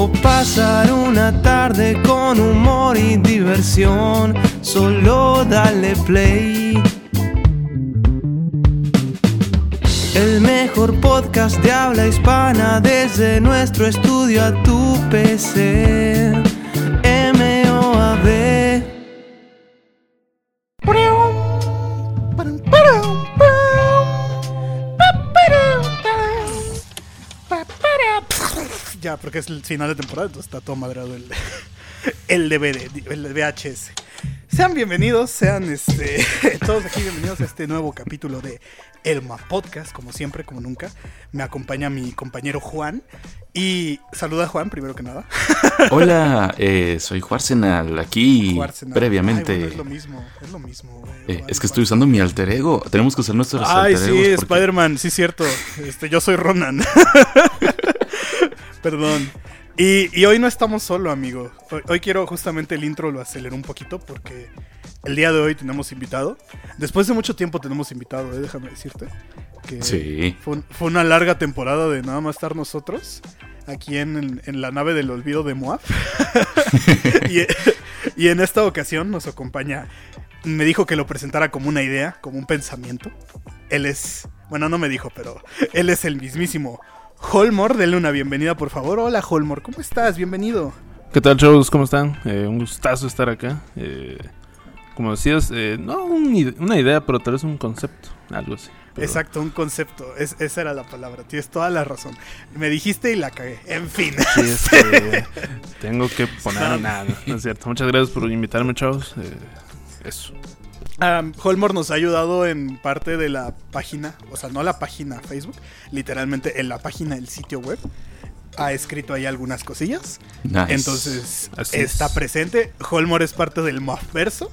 o pasar una tarde con humor y diversión, solo dale play. El mejor podcast de habla hispana desde nuestro estudio a tu PC. MOAB. Porque es el final de temporada, entonces está todo madreado el, el DVD, el VHS. Sean bienvenidos, sean este, todos aquí bienvenidos a este nuevo capítulo de Elma Podcast, como siempre, como nunca. Me acompaña mi compañero Juan. Y saluda a Juan, primero que nada. Hola, eh, soy Juarsenal, aquí Juarsenal. previamente. Ay, bueno, es lo mismo, es lo mismo. güey. Eh, Juan, es que estoy usando mi alter ego. Tenemos que usar nuestros Ay, alter sí, egos porque- Spider-Man, sí, cierto. Este, yo soy Ronan. Perdón. Y, y hoy no estamos solo, amigo. Hoy, hoy quiero justamente el intro lo aceleré un poquito porque el día de hoy tenemos invitado. Después de mucho tiempo tenemos invitado, eh, déjame decirte. Que Sí. Fue, fue una larga temporada de nada más estar nosotros aquí en, en- en la nave del olvido de Moab. y, y en esta ocasión nos acompaña. Me dijo que lo presentara como una idea, como un pensamiento. Él es. Bueno, no me dijo, pero él es el mismísimo Holmor. Denle una bienvenida, por favor. Hola, Holmor, ¿cómo estás? Bienvenido. ¿Qué tal, chavos? ¿Cómo están? Eh, un gustazo estar acá. Eh, como decías, eh, no un una idea, pero tal vez un concepto, algo así. Pero- Exacto, un concepto. Es- esa era la palabra. Tienes toda la razón. Me dijiste y la cagué. En fin. Sí, este, tengo que poner nada, no es cierto. Muchas gracias por invitarme, chavos. Eh, eso. Um, Holmor nos ha ayudado en parte de la página, o sea, no la página Facebook, literalmente en la página del sitio web. Ha escrito ahí algunas cosillas. Nice. Entonces, Así está es. presente. Holmor es parte del Verso.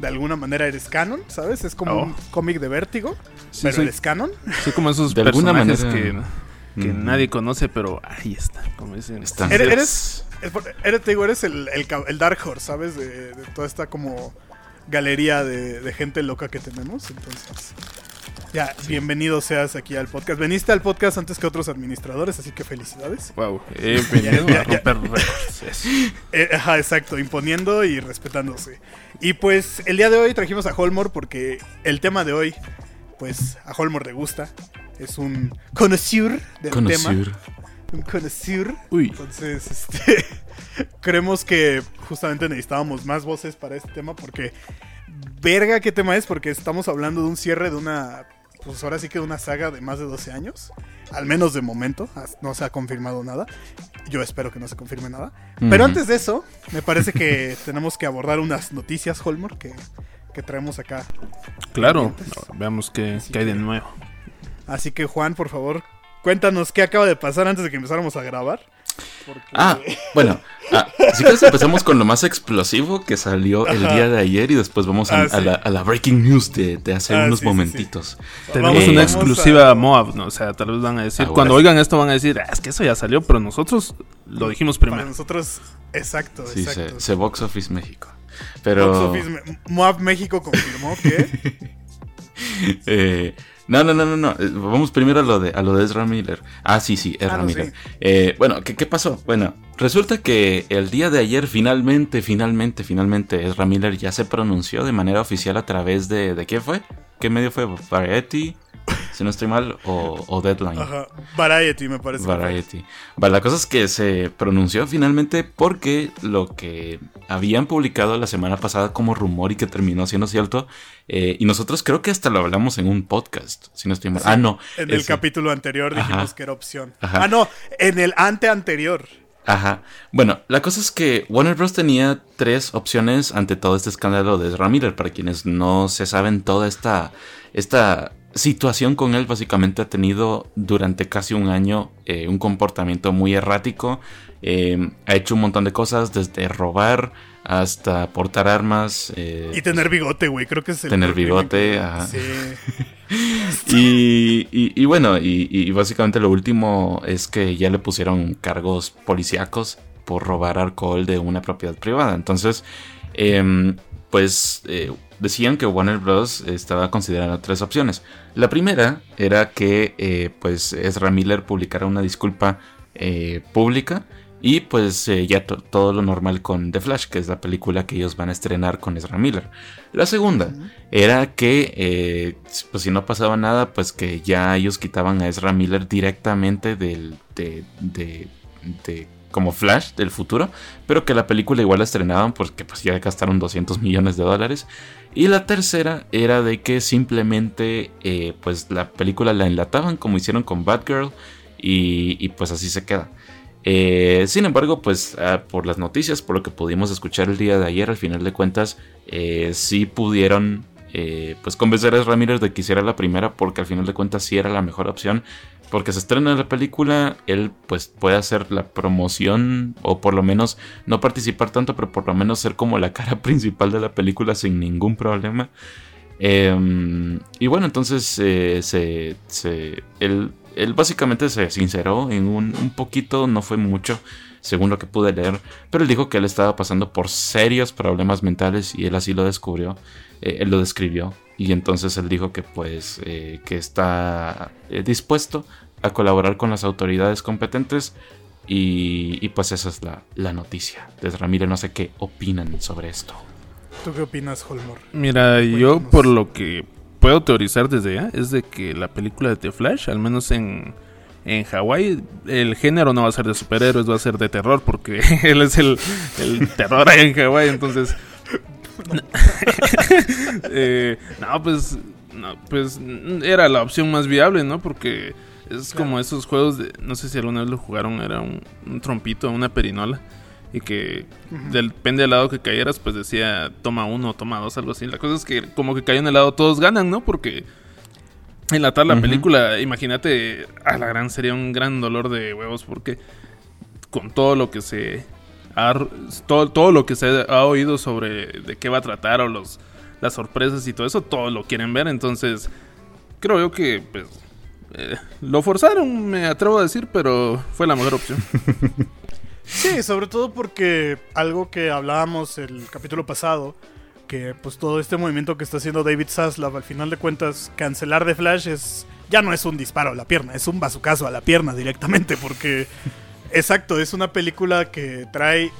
De alguna manera eres canon, ¿sabes? Es como Oh. un cómic de vértigo, Sí, pero soy, eres canon. soy como esos De alguna personajes manera. que, nadie conoce, pero ahí está, como dicen. Están- Eres, eres, eres, te digo, eres el, el Dark Horse, ¿sabes? De, de toda esta como galería de, de gente loca que tenemos. Entonces, ya, bienvenido seas aquí al podcast. Veniste al podcast antes que otros administradores, así que felicidades. Wow, he venido Ya, ya, a romper récords. Eso. Eh, ajá, exacto, imponiendo y respetándose. Y pues el día de hoy trajimos a Holmor porque el tema de hoy, pues a Holmor le gusta. Es un connoisseur del tema. Un connoisseur. Uy. Entonces, este, creemos que justamente necesitábamos más voces para este tema porque, verga, ¿qué tema es? Porque estamos hablando de un cierre de una, pues ahora sí que de una saga de más de 12 años, al menos de momento, no se ha confirmado nada. Yo espero que no se confirme nada. Pero antes de eso, me parece que tenemos que abordar unas noticias, Holmor, que, que traemos acá. Claro, veamos qué, qué hay de nuevo. Así que, Juan, por favor, cuéntanos qué acaba de pasar antes de que empezáramos a grabar. Porque- Ah, bueno, ah, si quieres empezamos con lo más explosivo que salió el Ajá. día de ayer y después vamos a, Ah, a la, a la breaking news de, de hace Ah, unos sí, sí, momentitos. Tenemos Vamos- una exclusiva a- Moab, ¿no? O sea, tal vez van a decir, Ahora cuando sí. oigan esto van a decir, "Ah, es que eso ya salió, pero nosotros lo dijimos Para primero. nosotros, exacto, Sí, se, exacto. se Box Office México. Box Pero... Office Moab México confirmó que. Eh, no, no, no, no, no. Eh, Vamos primero a lo de a lo de Ezra Miller. Ah, sí, sí, Ezra Ah, no, Miller. sí. Eh, bueno, ¿qué, ¿qué pasó? Bueno, resulta que el día de ayer finalmente, finalmente, finalmente Ezra Miller ya se pronunció de manera oficial a través de... ¿De qué fue? ¿Qué medio fue? ¿Variety? Si no estoy mal, o, o Deadline. Ajá. Variety, me parece. Variety. Vale, la cosa es que se pronunció finalmente porque lo que habían publicado la semana pasada como rumor y que terminó siendo cierto, eh, y nosotros creo que hasta lo hablamos en un podcast, si no estoy mal. Sí, ah, no. En el capítulo anterior dijimos Ajá. que era opción. Ajá. Ah, no, en el ante anterior. Ajá. Bueno, la cosa es que Warner Bros. tenía tres opciones ante todo este escándalo de Ezra Miller. Para quienes no se saben toda esta, esta situación con él básicamente ha tenido durante casi un año eh, un comportamiento muy errático. Eh, ha hecho un montón de cosas, desde robar hasta portar armas. eh, Y tener bigote, güey. Creo que es el. Tener bigote, ajá. Sí. y, y- y bueno, y, y básicamente lo último es que ya le pusieron cargos policíacos por robar alcohol de una propiedad privada. Entonces, em, pues eh, decían que Warner Bros. estaba considerando tres opciones. La primera era que eh, pues Ezra Miller publicara una disculpa eh, pública y pues eh, ya to- todo lo normal con The Flash, que es la película que ellos van a estrenar con Ezra Miller. La segunda era que pues si no pasaba nada, pues que ya ellos quitaban a Ezra Miller directamente del de, de- de- como Flash del futuro, pero que la película igual la estrenaban porque pues ya gastaron 200 millones de dólares. Y la tercera era de que simplemente eh, pues la película la enlataban como hicieron con Batgirl y, pues así se queda. Eh, sin embargo, pues ah, por las noticias, por lo que pudimos escuchar el día de ayer, al final de cuentas, eh, sí pudieron eh, pues convencer a Miller de que hiciera la primera, porque al final de cuentas sí era la mejor opción. Porque se estrena la película, él pues puede hacer la promoción, o por lo menos no participar tanto, pero por lo menos ser como la cara principal de la película sin ningún problema. Eh, y bueno, entonces eh, se, se- él, él básicamente se sinceró en un, un poquito, no fue mucho, según lo que pude leer, pero él dijo que él estaba pasando por serios problemas mentales y él así lo descubrió, eh, él lo describió. Y entonces él dijo que pues eh, que está eh, dispuesto a colaborar con las autoridades competentes y, y pues esa es la, la noticia. Desde Ramírez no sé qué opinan sobre esto. ¿Tú qué opinas, Holmor? Mira, yo por lo que puedo teorizar desde ya es de que la película de The Flash, al menos en, en Hawái, el género no va a ser de superhéroes, va a ser de terror, porque él es el, el terror ahí en Hawái, entonces... Eh, no, pues, no, pues era la opción más viable, ¿no? Porque es como esos juegos de, no sé si alguna vez lo jugaron, era un, un trompito, una perinola. Y que depende del lado que cayeras, pues decía toma uno, toma dos, algo así. La cosa es que como que cayó en el lado todos ganan, ¿no? Porque enlatar la Ujú. película, imagínate, a la gran sería un gran dolor de huevos porque con todo lo que se ha, todo, todo lo que se ha oído sobre de qué va a tratar o los las sorpresas y todo eso, todos lo quieren ver, entonces creo yo que pues eh, lo forzaron, me atrevo a decir, pero fue la mejor opción. Sí, sobre todo porque algo que hablábamos el capítulo pasado, que pues todo este movimiento que está haciendo David Zaslav, al final de cuentas, cancelar The Flash es ya no es un disparo a la pierna, es un bazucazo a la pierna directamente, porque exacto, es una película que trae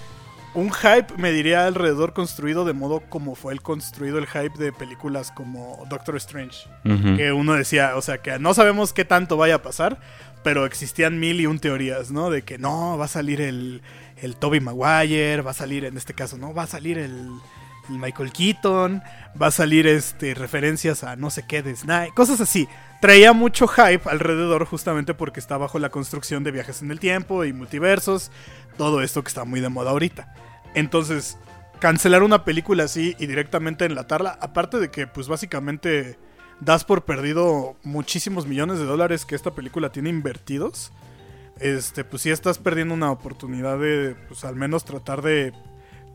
un hype, me diría, alrededor construido de modo como fue el construido el hype de películas como Doctor Strange. Que uno decía, o sea, que no sabemos qué tanto vaya a pasar, pero existían mil y un teorías, ¿no? De que no, va a salir el, el Toby Maguire, va a salir, en este caso, ¿no? Va a salir el Michael Keaton, va a salir este referencias a no sé qué de Snipe, cosas así. Traía mucho hype alrededor justamente porque está bajo la construcción de viajes en el tiempo y multiversos, todo esto que está muy de moda ahorita. Entonces, cancelar una película así y directamente enlatarla, aparte de que pues básicamente das por perdido muchísimos millones de dólares que esta película tiene invertidos, este pues sí estás perdiendo una oportunidad de pues al menos tratar de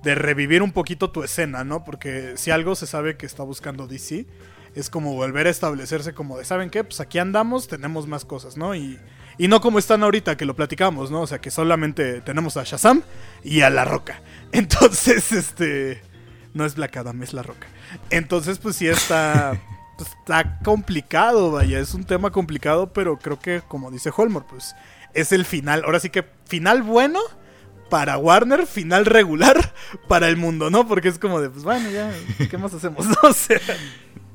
de revivir un poquito tu escena, ¿no? Porque si algo se sabe que está buscando DC, es como volver a establecerse como de, ¿saben qué? Pues aquí andamos, tenemos más cosas, ¿no? Y, y no como están ahorita, que lo platicamos, ¿no? O sea, que solamente tenemos a Shazam y a La Roca. Entonces, este... No es Black Adam, es La Roca. Entonces, pues sí está... pues, está complicado, vaya, es un tema complicado, pero creo que, como dice Holmor, pues es el final. Ahora sí que final bueno para Warner, final regular para el mundo, ¿no? Porque es como de, pues bueno, ya, ¿qué más hacemos? No? O sea,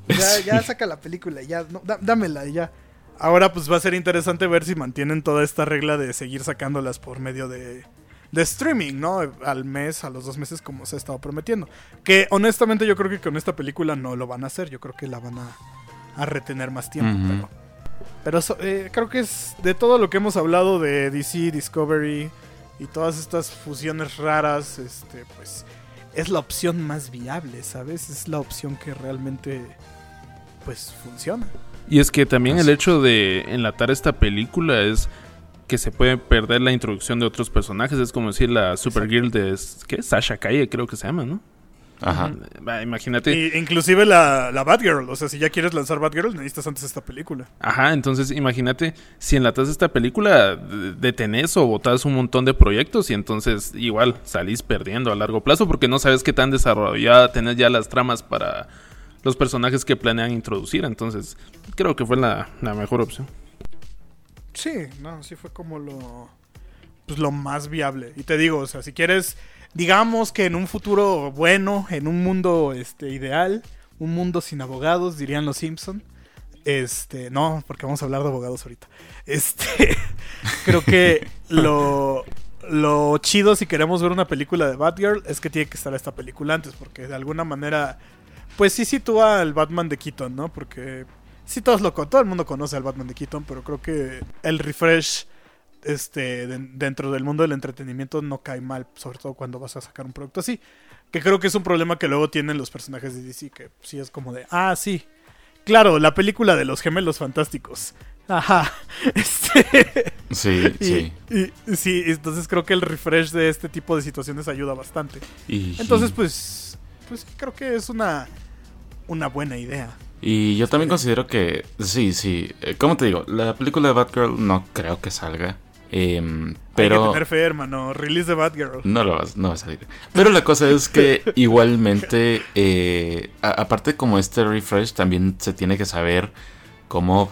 ya, ya saca la película, ya, no, dá- dámela y ya. Ahora pues va a ser interesante ver si mantienen toda esta regla de seguir sacándolas por medio de, de streaming, ¿no? Al mes, a los dos meses como se ha estado prometiendo. Que honestamente yo creo que con esta película no lo van a hacer, yo creo que la van a, a retener más tiempo. Pero, pero eh, creo que es de todo lo que hemos hablado de DC, Discovery y todas estas fusiones raras, este, pues es la opción más viable, ¿sabes? Es la opción que realmente pues funciona. Y es que también el hecho de enlatar esta película es que se puede perder la introducción de otros personajes. Es como decir la Supergirl de ¿qué? Sasha Calle, creo que se llama, ¿no? Ajá. Imagínate. Y, inclusive la, la Batgirl, o sea, si ya quieres lanzar Batgirl, necesitas antes esta película. Ajá, entonces imagínate, si enlatas esta película, de- detenés o botas un montón de proyectos y entonces igual salís perdiendo a largo plazo porque no sabes qué tan desarrollada tenés ya las tramas para los personajes que planean introducir. Entonces, creo que fue la, la mejor opción. Sí, no, sí fue como lo pues lo más viable. Y te digo, o sea, si quieres digamos que en un futuro bueno, en un mundo este ideal, un mundo sin abogados, dirían los Simpson. Este, no, porque vamos a hablar de abogados ahorita. Este, creo que lo lo chido si queremos ver una película de Batgirl es que tiene que estar esta película antes porque de alguna manera pues sí sitúa al Batman de Keaton, ¿no? Porque sí todos lo todo el mundo conoce al Batman de Keaton, pero creo que el refresh este de- dentro del mundo del entretenimiento no cae mal, sobre todo cuando vas a sacar un producto así, que creo que es un problema que luego tienen los personajes de DC que sí es como de, ah, sí. Claro, la película de los gemelos fantásticos. Ajá. Este Sí, y, sí. y- sí, entonces creo que el refresh de este tipo de situaciones ayuda bastante. Y, Entonces, pues, pues creo que es una, una buena idea. Y yo también considero que, sí, sí, eh, como te digo, la película de Batgirl no creo que salga. Em, Hay que pero tener fe, hermano. Release de Batgirl. no lo vas, no va a salir. Pero la cosa es que igualmente, eh, a- aparte como este refresh, también se tiene que saber cómo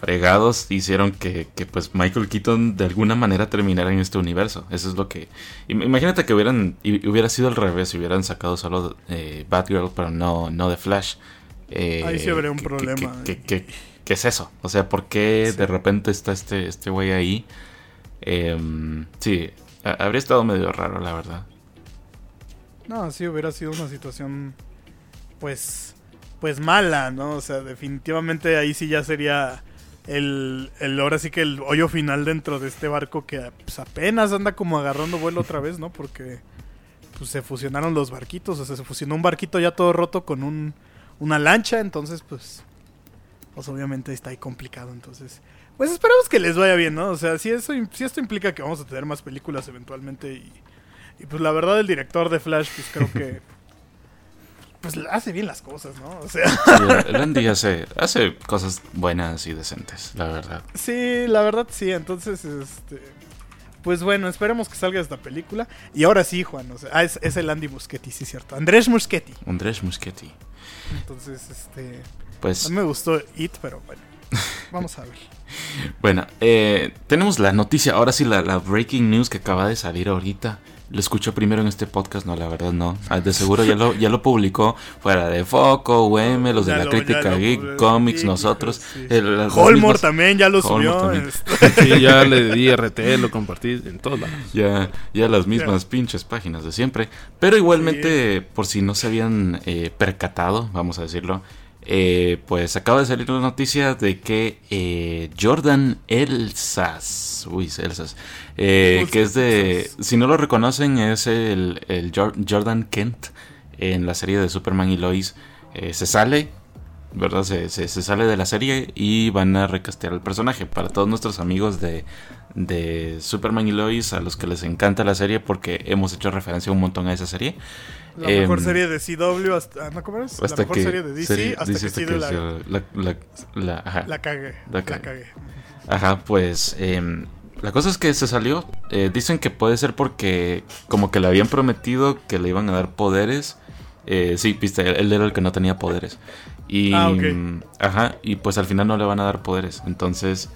fregados hicieron que, que, pues Michael Keaton de alguna manera terminara en este universo. Eso es lo que... im- Imagínate que hubieran hubiera sido al revés, hubieran sacado solo eh, Batgirl, pero no, no de Flash. Eh, Ahí sí habría un ¿qué- qué- problema. ¿qué, qué- qué es eso? O sea, ¿por qué de repente está este este güey ahí? Em, sí, ha- habría estado medio raro, la verdad. No, sí hubiera sido una situación, pues, pues mala, ¿no? O sea, definitivamente ahí sí ya sería el, el ahora sí que el hoyo final dentro de este barco que pues, apenas anda como agarrando vuelo otra vez, ¿no? Porque pues se fusionaron los barquitos, o sea, se fusionó un barquito ya todo roto con un, una lancha, entonces pues, pues obviamente está ahí complicado, entonces, pues esperamos que les vaya bien, ¿no? O sea, si eso, si esto implica que vamos a tener más películas eventualmente y, y pues la verdad el director de Flash, pues creo que pues hace bien las cosas, ¿no? O sea, Sí, el Andy hace, hace cosas buenas y decentes, la verdad. sí, la verdad sí, entonces este pues bueno, esperemos que salga esta película. Y ahora sí, Juan, o sea, ah, es, es el Andy Muschietti, sí, cierto. Andrés Muschietti. Andrés Muschietti. Entonces, este. A Pues mí me gustó It, pero bueno. Vamos a ver. bueno, eh, tenemos la noticia, ahora sí, la, la breaking news que acaba de salir ahorita. Lo escuchó primero en este podcast, no, la verdad no. Ah, De seguro ya lo, ya lo publicó fuera de Foco, UM, los de Ya la lo- crítica lo Geek, Comics, nosotros. sí. el- Holmore mismas- también ya lo subió. también. este. Sí, ya le di RT, lo compartí en todos lados. Ya, ya las mismas pinches páginas de siempre. Pero igualmente, por si no se habían eh, percatado, vamos a decirlo, eh, pues acaba de salir la noticia de que eh, Jordan Elsas, uy, Elsas, eh, que es de, si no lo reconocen, es el, el Jor- Jordan Kent en la serie de Superman y Lois. eh, se sale, ¿verdad? Se, se- se sale de la serie y van a recastear al personaje. Para todos nuestros amigos de, de Superman y Lois, a los que les encanta la serie porque hemos hecho referencia un montón a esa serie. La mejor Em, serie de CW hasta. ¿No cómo es? La Hasta mejor que, serie de DC serie- hasta dice que hasta que la, la, la- la- ajá. la. La La cagué. Ajá, pues em, la cosa es que se salió. Eh, dicen que puede ser porque como que le habían prometido que le iban a dar poderes. Eh, sí, viste, él era el que no tenía poderes. Y, Ah, ok. mm, Ajá, y pues al final no le van a dar poderes. Entonces,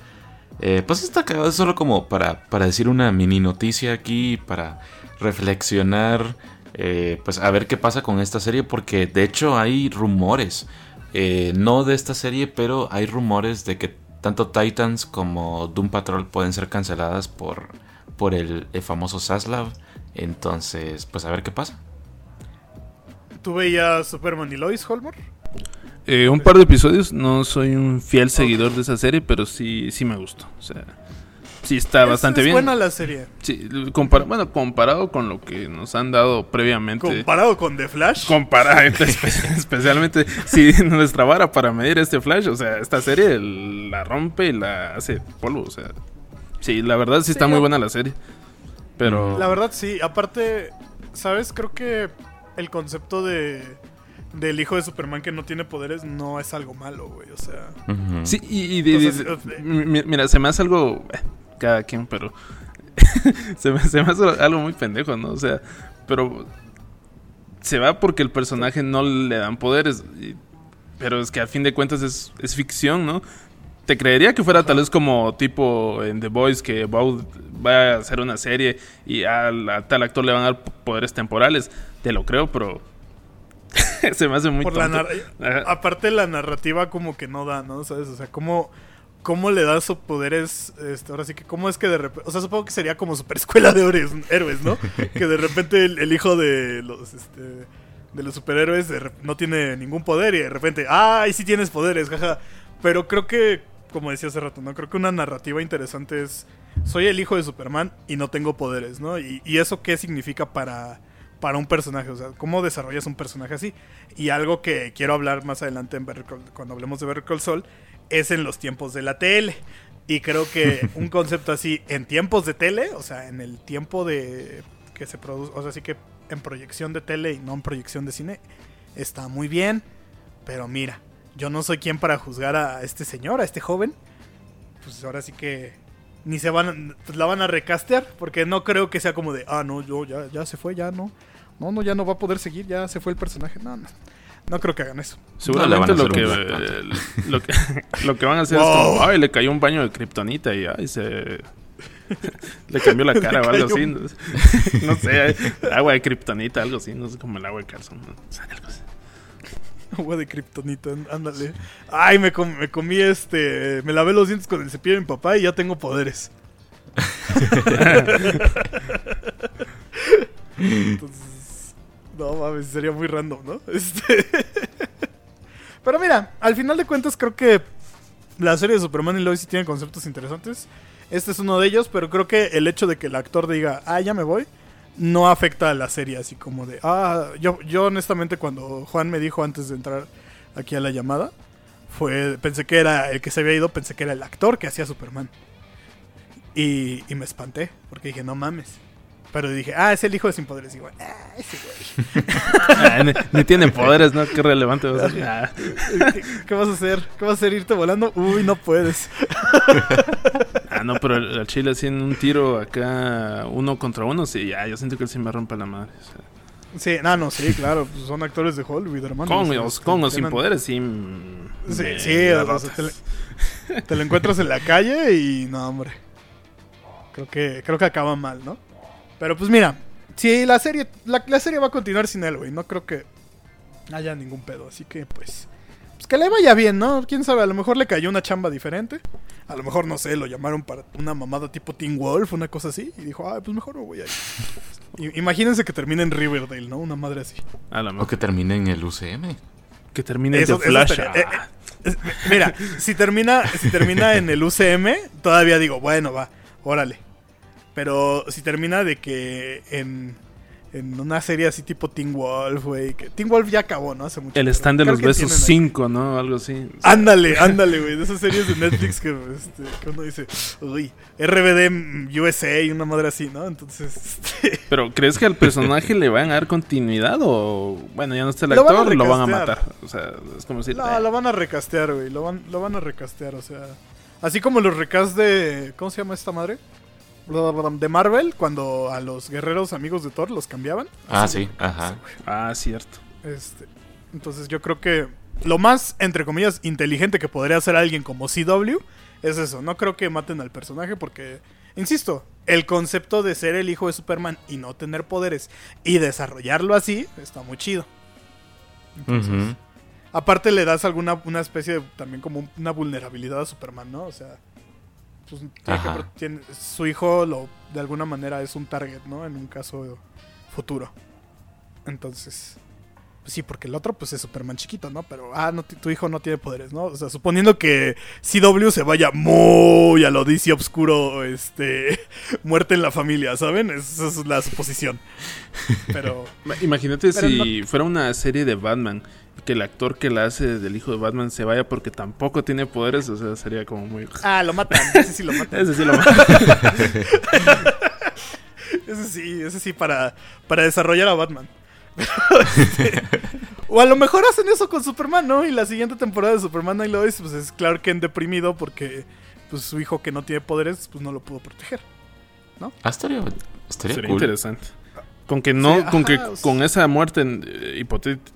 eh, pues está cagado. Es solo como para, para decir una mini noticia aquí, para reflexionar, eh, pues a ver qué pasa con esta serie. Porque de hecho hay rumores. Eh, no de esta serie, pero hay rumores de que tanto Titans como Doom Patrol pueden ser canceladas por, por el, el famoso Saslav. Entonces, pues a ver qué pasa. ¿Tú veías Superman y Lois, Holmore? Eh, un par de episodios, no soy un fiel seguidor de esa serie, pero sí, sí me gustó. O sea, Sí, está Es- bastante es bien. buena la serie. Sí, bueno, comparado con lo que nos han dado previamente. Comparado con The Flash. Compara, espe- especialmente si nuestra vara para medir este Flash, o sea, esta serie la rompe y la hace polvo, o sea. Sí, la verdad sí está Sí, muy buena la serie. Pero La verdad sí, aparte, ¿sabes? Creo que el concepto de del hijo de Superman que no tiene poderes no es algo malo, güey, o sea... Sí, y, de- de- mira, se me hace algo eh, cada quien, pero se, me, se me hace algo muy pendejo, ¿no? O sea, pero se va porque el personaje no le dan poderes, y- pero es que al fin de cuentas es, es ficción, ¿no? Te creería que fuera tal vez como tipo en The Voice que va a hacer una serie y a, tal actor le van a dar poderes temporales. Te lo creo, pero se me hace muy por tonto. aparte la narrativa como que no da, ¿no? ¿Sabes? O sea, ¿cómo, cómo le das sus poderes? Este, ahora sí que, ¿cómo es que de repente... O sea, supongo que sería como super escuela de héroes, ¿no? que de repente el, el hijo de los... Este, de los superhéroes de no tiene ningún poder y de repente, ¡ay, sí tienes poderes! Jaja. Pero creo que, como decía hace rato, ¿no? Creo que una narrativa interesante es, soy el hijo de Superman y no tengo poderes, ¿no? Y, y eso qué significa para, para un personaje, o sea, cómo desarrollas un personaje así. Y algo que quiero hablar más adelante en Better Call- cuando hablemos de Better Call Saul es en los tiempos de la tele. Y creo que un concepto así en tiempos de tele, o sea, en el tiempo de que se produce, o sea, sí que en proyección de tele y no en proyección de cine, está muy bien. Pero mira, yo no soy quien para juzgar a este señor, a este joven. Pues ahora sí que ni se van, a- pues la van a recastear, porque no creo que sea como de, ah, no, yo ya, ya se fue, ya no. No, no, ya no va a poder seguir, ya se fue el personaje. No, no. No creo que hagan eso. Seguramente No lo, que, van a hacer lo que lo que van a hacer Wow. es como, ay, le cayó un baño de kriptonita y ay, se le cambió la cara o algo así. un- No, sé. No sé, agua de kriptonita, algo así, no sé como el agua de calzón. ¿no? O sea, algo así. Agua de kriptonita, ándale. Ay, me, com- me comí este. Me lavé los dientes con el cepillo de mi papá y ya tengo poderes. Entonces. No mames, sería muy random, ¿no? Este. Pero mira, al final de cuentas creo que la serie de Superman y Lois sí tiene conceptos interesantes. Este es uno de ellos, pero creo que el hecho de que el actor diga, ah, ya me voy, no afecta a la serie, así como de, ah, yo, yo honestamente cuando Juan me dijo antes de entrar aquí a la llamada, fue, pensé que era el que se había ido, pensé que era el actor que hacía Superman. Y, y me espanté, porque dije, no mames. Pero dije, ah, es el hijo de Sin Poderes. Y digo, ah, ese güey. Ah, ni, ni tiene poderes, ¿no? Qué relevante va a ser. Ah, ¿Qué, qué vas a hacer? ¿Qué vas a hacer? ¿Irte volando? Uy, no puedes. ah, no, pero el, Chile así en un tiro acá, uno contra uno, sí, ya, yo siento que él sí me rompe la madre. o sea. Sí, no, no, sí, claro. pues son actores de Hollywood, hermano. con, O o- con o sin tienen- poderes, sí. Sí, sí, o sea, te, le- te lo encuentras en la calle y no, hombre. Creo que, creo que acaba mal, ¿no? Pero pues mira, si la serie, la, la serie va a continuar sin él, güey. No creo que haya ningún pedo. Así que pues, pues que le vaya bien, ¿no? Quién sabe, a lo mejor le cayó una chamba diferente. A lo mejor, no sé, lo llamaron para una mamada tipo Teen Wolf, una cosa así. Y dijo, ah, pues mejor me voy a ir. I- Imagínense que termine en Riverdale, ¿no? Una madre así. A la O que termine en el UCM. Que termine Eso- de eso Flash. estaría- eh. Es- Mira, si termina, si termina en el UCM, todavía digo, bueno, va, órale. Pero si termina de que en, en una serie así tipo Teen Wolf, güey. Teen Wolf ya acabó, ¿no? Hace mucho. El stand de los besos tienen ahí- 5, ¿no? Algo así. Ándale, ándale, güey. De esas series de Netflix que, este, que uno dice, uy, RBD USA y una madre así, ¿no? Entonces, este, Pero ¿crees que al personaje le van a dar continuidad o bueno, ya no está el Lo van a actor, lo van a matar? O sea, es como decir, no, eh, lo van a recastear, güey. Lo van, lo van a recastear, o sea. Así como los recasts de. ¿Cómo se llama esta madre? De Marvel, cuando a los guerreros amigos de Thor los cambiaban. Ah, sí, ajá. ah, cierto. Este, entonces yo creo que lo más, entre comillas, inteligente que podría hacer alguien como CW es eso. No creo que maten al personaje porque, insisto, el concepto de ser el hijo de Superman y no tener poderes y desarrollarlo así está muy chido. Entonces, aparte le das alguna una especie de, también como una vulnerabilidad a Superman, ¿no? O sea, pues, tiene que Ajá. pro- tiene- su hijo lo de alguna manera es un target, ¿no? En un caso futuro. Entonces, Pues sí, porque el otro pues es Superman chiquito, ¿no? Pero, ah, no, tu hijo no tiene poderes, ¿no? O sea, suponiendo que CW se vaya muy a lo DC oscuro, este, muerte en la familia, ¿saben? Esa es la suposición. Pero, Ma- Imagínate Pero si fuera una serie de Batman que el actor que la hace del hijo de Batman se vaya porque tampoco tiene poderes, o sea, sería como muy... ah, lo matan, ese sí lo matan. Ese sí lo Ese sí, ese sí para, para desarrollar a Batman. Este, o a lo mejor hacen eso con Superman, ¿no? Y la siguiente temporada de Superman y Lois, pues es Clark Kent deprimido porque pues su hijo que no tiene poderes, pues no lo pudo proteger. Ah, estaría, estaría Sería cool. interesante. Con que no, Sí, con que ajá, con esa muerte eh,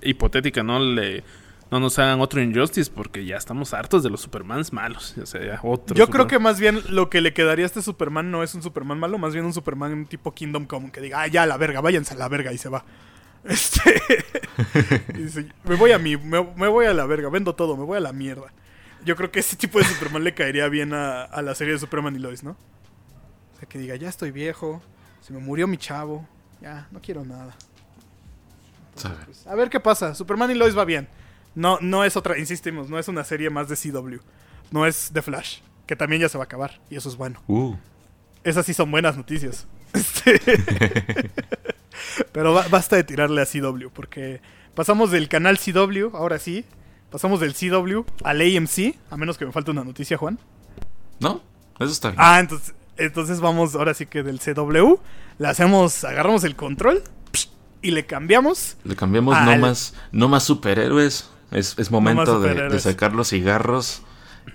hipotética no le no nos hagan otro Injustice porque ya estamos hartos de los Supermans malos. O sea, ya otro Yo creo que más bien lo que le quedaría a este Superman no es un Superman malo, más bien un Superman tipo Kingdom Come, que diga, ah, ya, la verga, váyanse a la verga y se va. Este. y dice, me voy a me, me voy a la verga, vendo todo, me voy a la mierda. Yo creo que ese tipo de Superman le caería bien a, a la serie de Superman y Lois, ¿no? O sea, que diga, ya estoy viejo, se me murió mi chavo, ya, no quiero nada. Pues, a ver qué pasa. Superman y Lois va bien. No, no es otra, insistimos, no es una serie más de CW. No es The Flash, que también ya se va a acabar. Y eso es bueno. Uh, Esas sí son buenas noticias. Este, Pero ba- basta de tirarle a CW, porque pasamos del canal CW, ahora sí. Pasamos del CW al AMC, a menos que me falte una noticia, Juan. no, eso está bien. Ah, entonces, entonces vamos ahora sí que del CW. Le hacemos, agarramos el control y le cambiamos Le cambiamos Ah, no más, no más superhéroes. Es, es momento de, de sacar los cigarros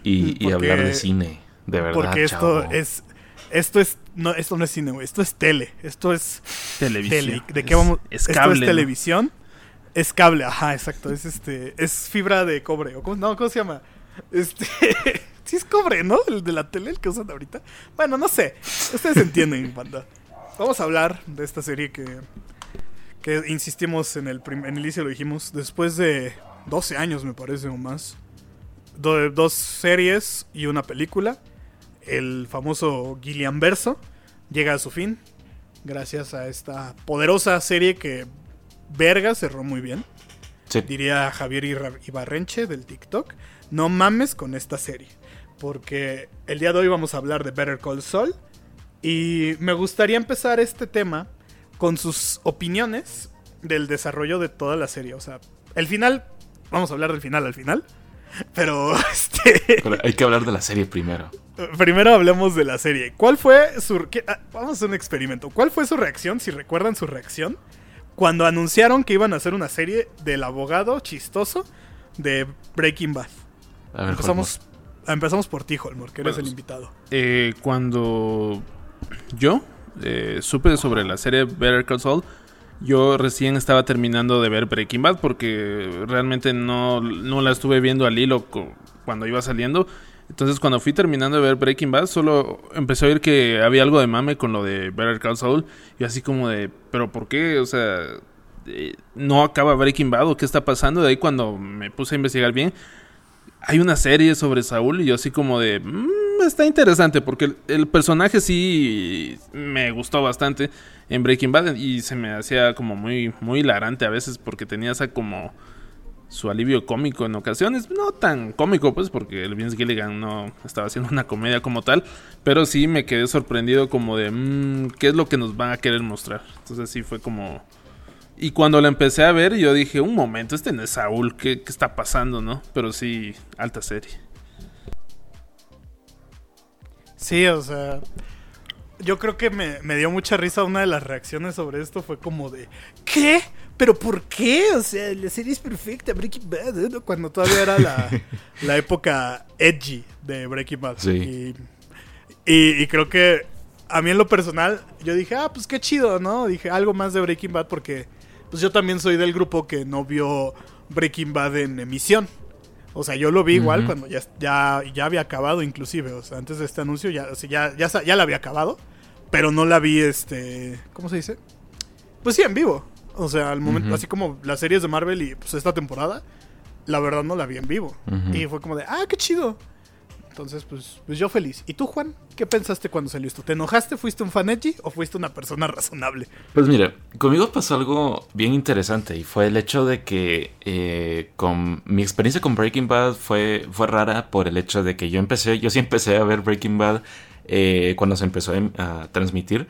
y, y Porque- hablar de cine. De verdad. Porque esto chavo. es. Esto es. No, esto no es cine, güey. Esto es tele. Esto es televisión. tele. ¿De Es- qué vamos? Es esto cable. es ¿no? televisión. Es cable, ajá, exacto. Es este. Es fibra de cobre. ¿O cómo, no, ¿cómo se llama? Este. sí es cobre, ¿no? El de la tele, el que usan ahorita. Bueno, no sé. Ustedes entienden, banda. Vamos a hablar de esta serie que. Que insistimos en el, en el inicio, lo dijimos. Después de 12 años, me parece, o más. Do- dos series y una película. El famoso Gillian Verso llega a su fin. Gracias a esta poderosa serie que Verga cerró muy bien. Sí. Diría Javier Ibarrenche del TikTok. No mames con esta serie. Porque el día de hoy vamos a hablar de Better Call Saul. Y me gustaría empezar este tema con sus opiniones del desarrollo de toda la serie. O sea, el final. Vamos a hablar del final al final. Pero este. Pero hay que hablar de la serie primero. Primero hablemos de la serie. ¿Cuál fue su... qué- ah, vamos a hacer un experimento. ¿Cuál fue su reacción, si recuerdan su reacción, cuando anunciaron que iban a hacer una serie del abogado chistoso de Breaking Bad? A ver, Empezamos, empezamos por ti, Holmor, que eres Bueno, el invitado. Eh, cuando yo eh, supe sobre la serie Better Call Saul, yo recién estaba terminando de ver Breaking Bad porque realmente no, no la estuve viendo al hilo cuando iba saliendo. Entonces cuando fui terminando de ver Breaking Bad, solo empecé a oír que había algo de mame con lo de Better Call Saul. Y así como de, ¿pero por qué? O sea, eh, ¿no acaba Breaking Bad o qué está pasando? De ahí cuando me puse a investigar bien, hay una serie sobre Saúl y yo así como de... "Mm, está interesante porque el, el personaje sí me gustó bastante en Breaking Bad y se me hacía como muy, muy hilarante a veces porque tenía esa como su alivio cómico en ocasiones. No tan cómico pues porque el Vince Gilligan no estaba haciendo una comedia como tal. Pero sí me quedé sorprendido como de... "Mm, ¿Qué es lo que nos van a querer mostrar? Entonces sí fue como... Y cuando la empecé a ver, yo dije, un momento, este no es Saúl, ¿qué, qué está pasando, no? Pero sí, alta serie. Sí, o sea... Yo creo que me, me dio mucha risa una de las reacciones sobre esto. Fue como de... ¿Qué? ¿Pero por qué? O sea, la serie es perfecta, Breaking Bad. ¿eh? Cuando todavía era la, la época edgy de Breaking Bad. Sí. Y, y- y creo que a mí en lo personal, yo dije, ah, pues qué chido, ¿no? Dije algo más de Breaking Bad porque pues yo también soy del grupo que no vio Breaking Bad en emisión. O sea, yo lo vi igual cuando ya, ya, ya había acabado inclusive. O sea, antes de este anuncio ya, o sea, ya, ya, ya la había acabado. Pero no la vi, este... ¿Cómo se dice? Pues sí, en vivo. O sea, al momento, así como las series de Marvel y pues esta temporada, la verdad no la vi en vivo. Y fue como de, ah, qué chido. Entonces, pues, pues yo feliz. ¿Y tú, Juan? ¿Qué pensaste cuando salió esto? ¿Te enojaste? ¿Fuiste un fan o fuiste una persona razonable? Pues mira, conmigo pasó algo bien interesante y fue el hecho de que eh, con mi experiencia con Breaking Bad fue, fue rara por el hecho de que yo empecé, yo sí empecé a ver Breaking Bad eh, cuando se empezó a, a transmitir,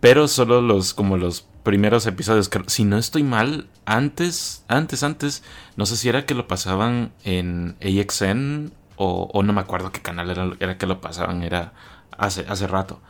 pero solo los como los primeros episodios. Si no estoy mal, antes, antes, antes, no sé si era que lo pasaban en AXN o, no me acuerdo qué canal era, era, que lo pasaban, era hace, hace rato.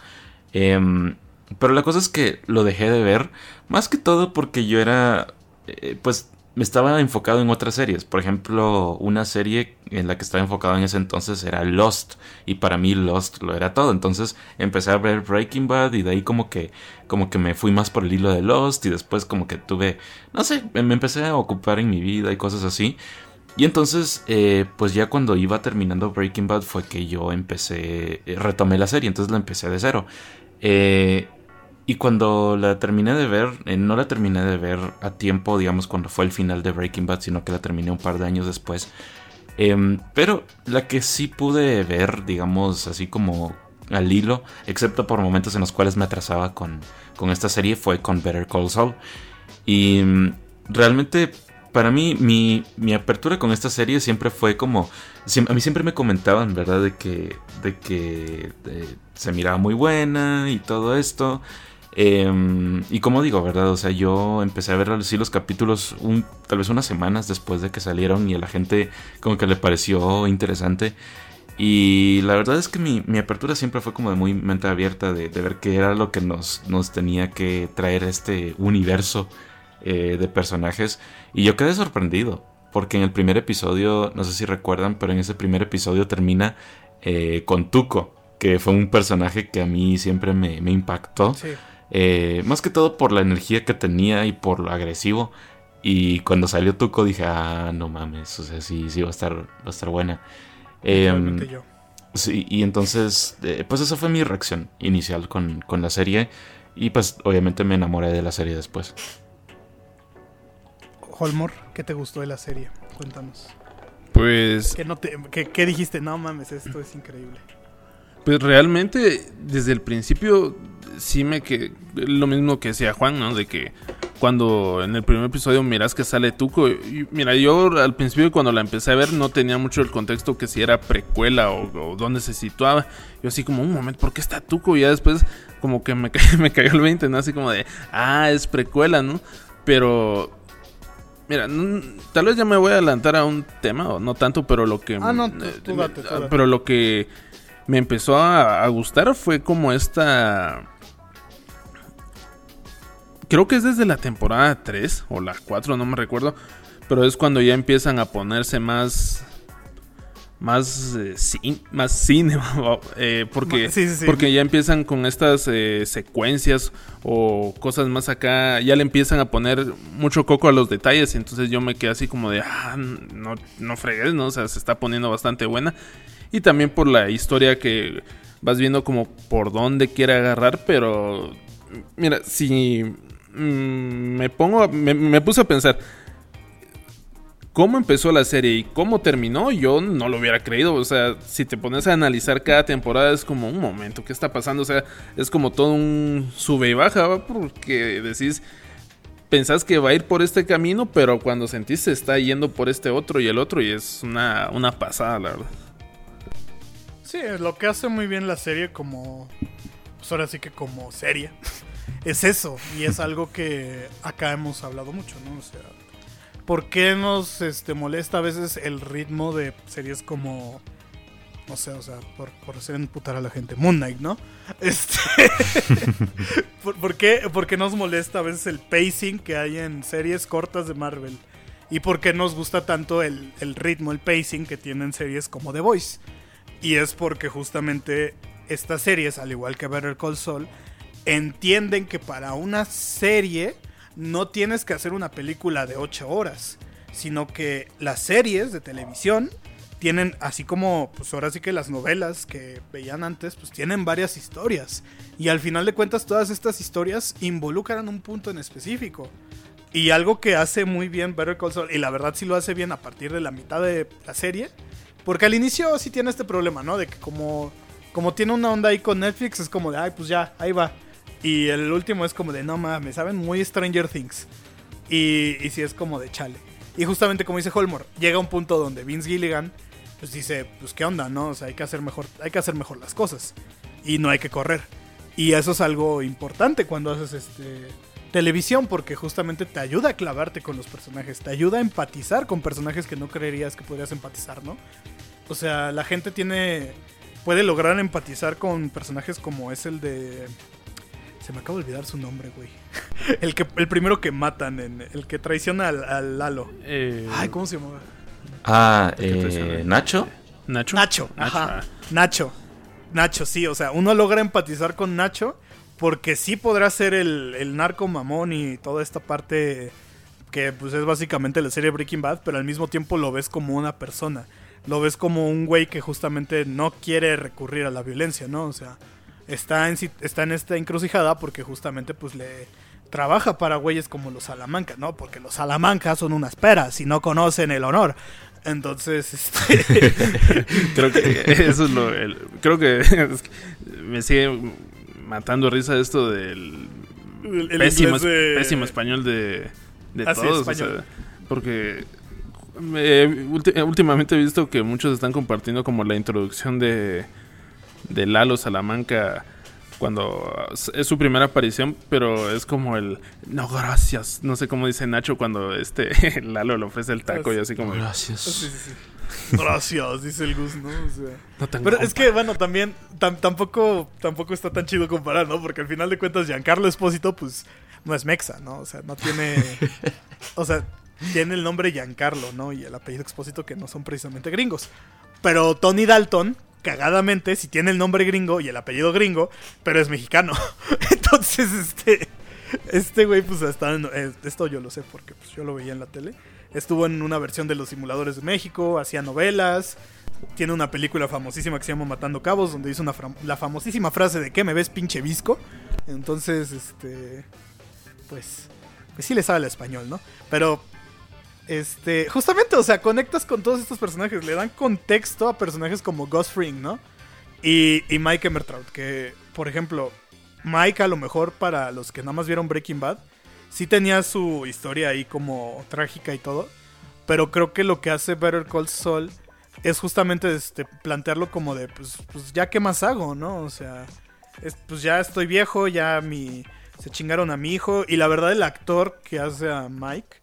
Em, pero la cosa es que lo dejé de ver, más que todo porque yo era, eh, pues me estaba enfocado en otras series. Por ejemplo, una serie en la que estaba enfocado en ese entonces era Lost. Y para mí Lost lo era todo. Entonces empecé a ver Breaking Bad y de ahí como que, como que me fui más por el hilo de Lost. Y después como que tuve, no sé, me empecé a ocupar en mi vida y cosas así. Y entonces, eh, pues ya cuando iba terminando Breaking Bad fue que yo empecé, eh, retomé la serie, entonces la empecé de cero. Eh, y cuando la terminé de ver, no la terminé de ver a tiempo, digamos, cuando fue el final de Breaking Bad, sino que la terminé un par de años después. Em, pero la que sí pude ver, digamos, así como al hilo, excepto por momentos en los cuales me atrasaba con, con esta serie, fue con Better Call Saul. Y mm, realmente para mí, mi, mi, apertura con esta serie siempre fue como. A mí siempre me comentaban, ¿verdad? De que, de que se miraba muy buena y todo esto. Em, y como digo, ¿verdad? O sea, yo empecé a ver así los capítulos un, tal vez unas semanas después de que salieron y a la gente como que le pareció interesante. Y la verdad es que mi, mi apertura siempre fue como de muy mente abierta, de, de, ver qué era lo que nos, nos tenía que traer este universo eh, de personajes. Y yo quedé sorprendido, porque en el primer episodio, no sé si recuerdan, pero en ese primer episodio termina eh, con Tuco, que fue un personaje que a mí siempre me, me impactó. Sí. Eh, más que todo por la energía que tenía y por lo agresivo. Y cuando salió Tuco dije, ah, no mames, o sea, sí, sí va a estar, va a estar buena. Eh, yo. Sí, y entonces, eh, pues esa fue mi reacción inicial con, con, la serie. Y pues obviamente me enamoré de la serie después. Holmore, ¿qué te gustó de la serie? Cuéntanos. Pues... ¿Qué, no te, qué, qué dijiste? No mames, esto es increíble. Pues realmente, desde el principio, sí me que. Lo mismo que decía Juan, ¿no? De que cuando en el primer episodio miras que sale Tuco. Y, mira, yo al principio, cuando la empecé a ver, no tenía mucho el contexto que si era precuela o, o dónde se situaba. Yo, así como, un momento, ¿por qué está Tuco? Y ya después, como que me, me cayó el 20, ¿no? Así como de, ah, es precuela, ¿no? Pero Mira, tal vez ya me voy a adelantar a un tema, o no tanto, pero lo que. Ah, no, tú, tú date, tú date. Pero lo que me empezó a, a, gustar fue como esta... Creo que es desde la temporada 3 o la 4, no me recuerdo. Pero es cuando ya empiezan a ponerse más... Más, eh, cin más cine, eh, porque, sí, sí, sí. porque ya empiezan con estas eh, secuencias o cosas más acá, ya le empiezan a poner mucho coco a los detalles, entonces yo me quedé así como de, ah, no, no fregues, ¿no? O sea, se está poniendo bastante buena y también por la historia que vas viendo como por dónde quiere agarrar, pero mira, si mmm, me pongo, me, me, puse a pensar cómo empezó la serie y cómo terminó, yo no lo hubiera creído, o sea, si te pones a analizar cada temporada es como un momento, ¿qué está pasando? O sea, es como todo un sube y baja, porque decís pensás que va a ir por este camino, pero cuando sentís se está yendo por este otro y el otro y es una, una pasada, la verdad. Sí, lo que hace muy bien la serie como... Pues ahora sí que como serie. es eso. Y es algo que acá hemos hablado mucho, ¿no? O sea, ¿por qué nos este, molesta a veces el ritmo de series como... No sé, o sea, por, por hacer emputar a la gente. Moon Knight, ¿no? Este... ¿Por, qué, ¿Por qué nos molesta a veces el pacing que hay en series cortas de Marvel? ¿Y por qué nos gusta tanto el, el ritmo, el pacing que tienen series como The Voice? Y es porque justamente estas series, al igual que Better Call Saul, entienden que para una serie no tienes que hacer una película de 8 horas, sino que las series de televisión tienen, así como, pues ahora sí que las novelas que veían antes, pues tienen varias historias. Y al final de cuentas todas estas historias involucran un punto en específico. Y algo que hace muy bien Better Call y la verdad sí lo hace bien a partir de la mitad de la serie, Porque al inicio sí tiene este problema, ¿no? De que como, como tiene una onda ahí con Netflix, es como de, ay, pues ya, ahí va. Y el último es como de, no mames, saben muy Stranger Things. Y, y sí es como de chale. Y justamente como dice Holmore, llega un punto donde Vince Gilligan pues dice, pues qué onda, ¿no? O sea, hay que hacer mejor, hay que hacer mejor las cosas. Y no hay que correr. Y eso es algo importante cuando haces este televisión porque justamente te ayuda a clavarte con los personajes, te ayuda a empatizar con personajes que no creerías que podrías empatizar, ¿no? O sea, la gente tiene puede lograr empatizar con personajes como es el de se me acaba de olvidar su nombre, güey. El que el primero que matan en el que traiciona al, al Lalo. Eh, Ay, ¿cómo se llama? Ah, ¿Qué te eh? Nacho. Nacho. Nacho, ajá. Nacho. Nacho, sí, o sea, uno logra empatizar con Nacho porque sí podrá ser el, el narco mamón y toda esta parte que pues es básicamente la serie Breaking Bad, pero al mismo tiempo lo ves como una persona. Lo ves como un güey que justamente no quiere recurrir a la violencia, ¿no? O sea, está en, si- está en esta encrucijada porque justamente pues le trabaja para güeyes como los Salamanca, ¿no? Porque los Salamanca son unas peras y no conocen el honor. Entonces, este... Creo que eso es lo. el- creo que es me sigue matando risa esto del El- el pésimo, de- pésimo español de, de Ah, todos. o español. sea, porque eh, últimamente he visto que muchos están compartiendo como la introducción de, de Lalo Salamanca cuando es su primera aparición, pero es como el no gracias, no sé cómo dice Nacho cuando este Lalo le ofrece el taco y así como Gracias. sí, sí. Gracias, dice el Gus, ¿no? O sea, no pero es compa". que, bueno, también tam- tampoco, tampoco está tan chido comparar, ¿no? Porque al final de cuentas, Giancarlo Espósito, pues, no es mexa, ¿no? O sea, no tiene. o sea, tiene el nombre Giancarlo, ¿no? Y el apellido Expósito, que no son precisamente gringos. Pero Tony Dalton, cagadamente, si tiene el nombre gringo y el apellido gringo, pero es mexicano. Entonces, este. Este güey, pues, hasta. eh, esto yo lo sé porque pues, yo lo veía en la tele. Estuvo en una versión de Los Simuladores de México, hacía novelas. Tiene una película famosísima que se llama Matando Cabos, donde hizo una la famosísima frase de ¿qué me ves, pinche visco? Entonces, este. Pues. Pues sí le sabe el español, ¿no? Pero. Este. Justamente, o sea, conectas con todos estos personajes. Le dan contexto a personajes como Gus Fring, ¿no? Y, Mike Emmertraut, que, por ejemplo, Mike, a lo mejor para los que nada más vieron Breaking Bad, sí tenía su historia ahí como trágica y todo. Pero creo que lo que hace Better Call Saul es justamente este, plantearlo como de, pues, pues ya qué más hago, ¿no? O sea, es- pues ya estoy viejo, ya mi, se chingaron a mi hijo. Y la verdad, el actor que hace a Mike,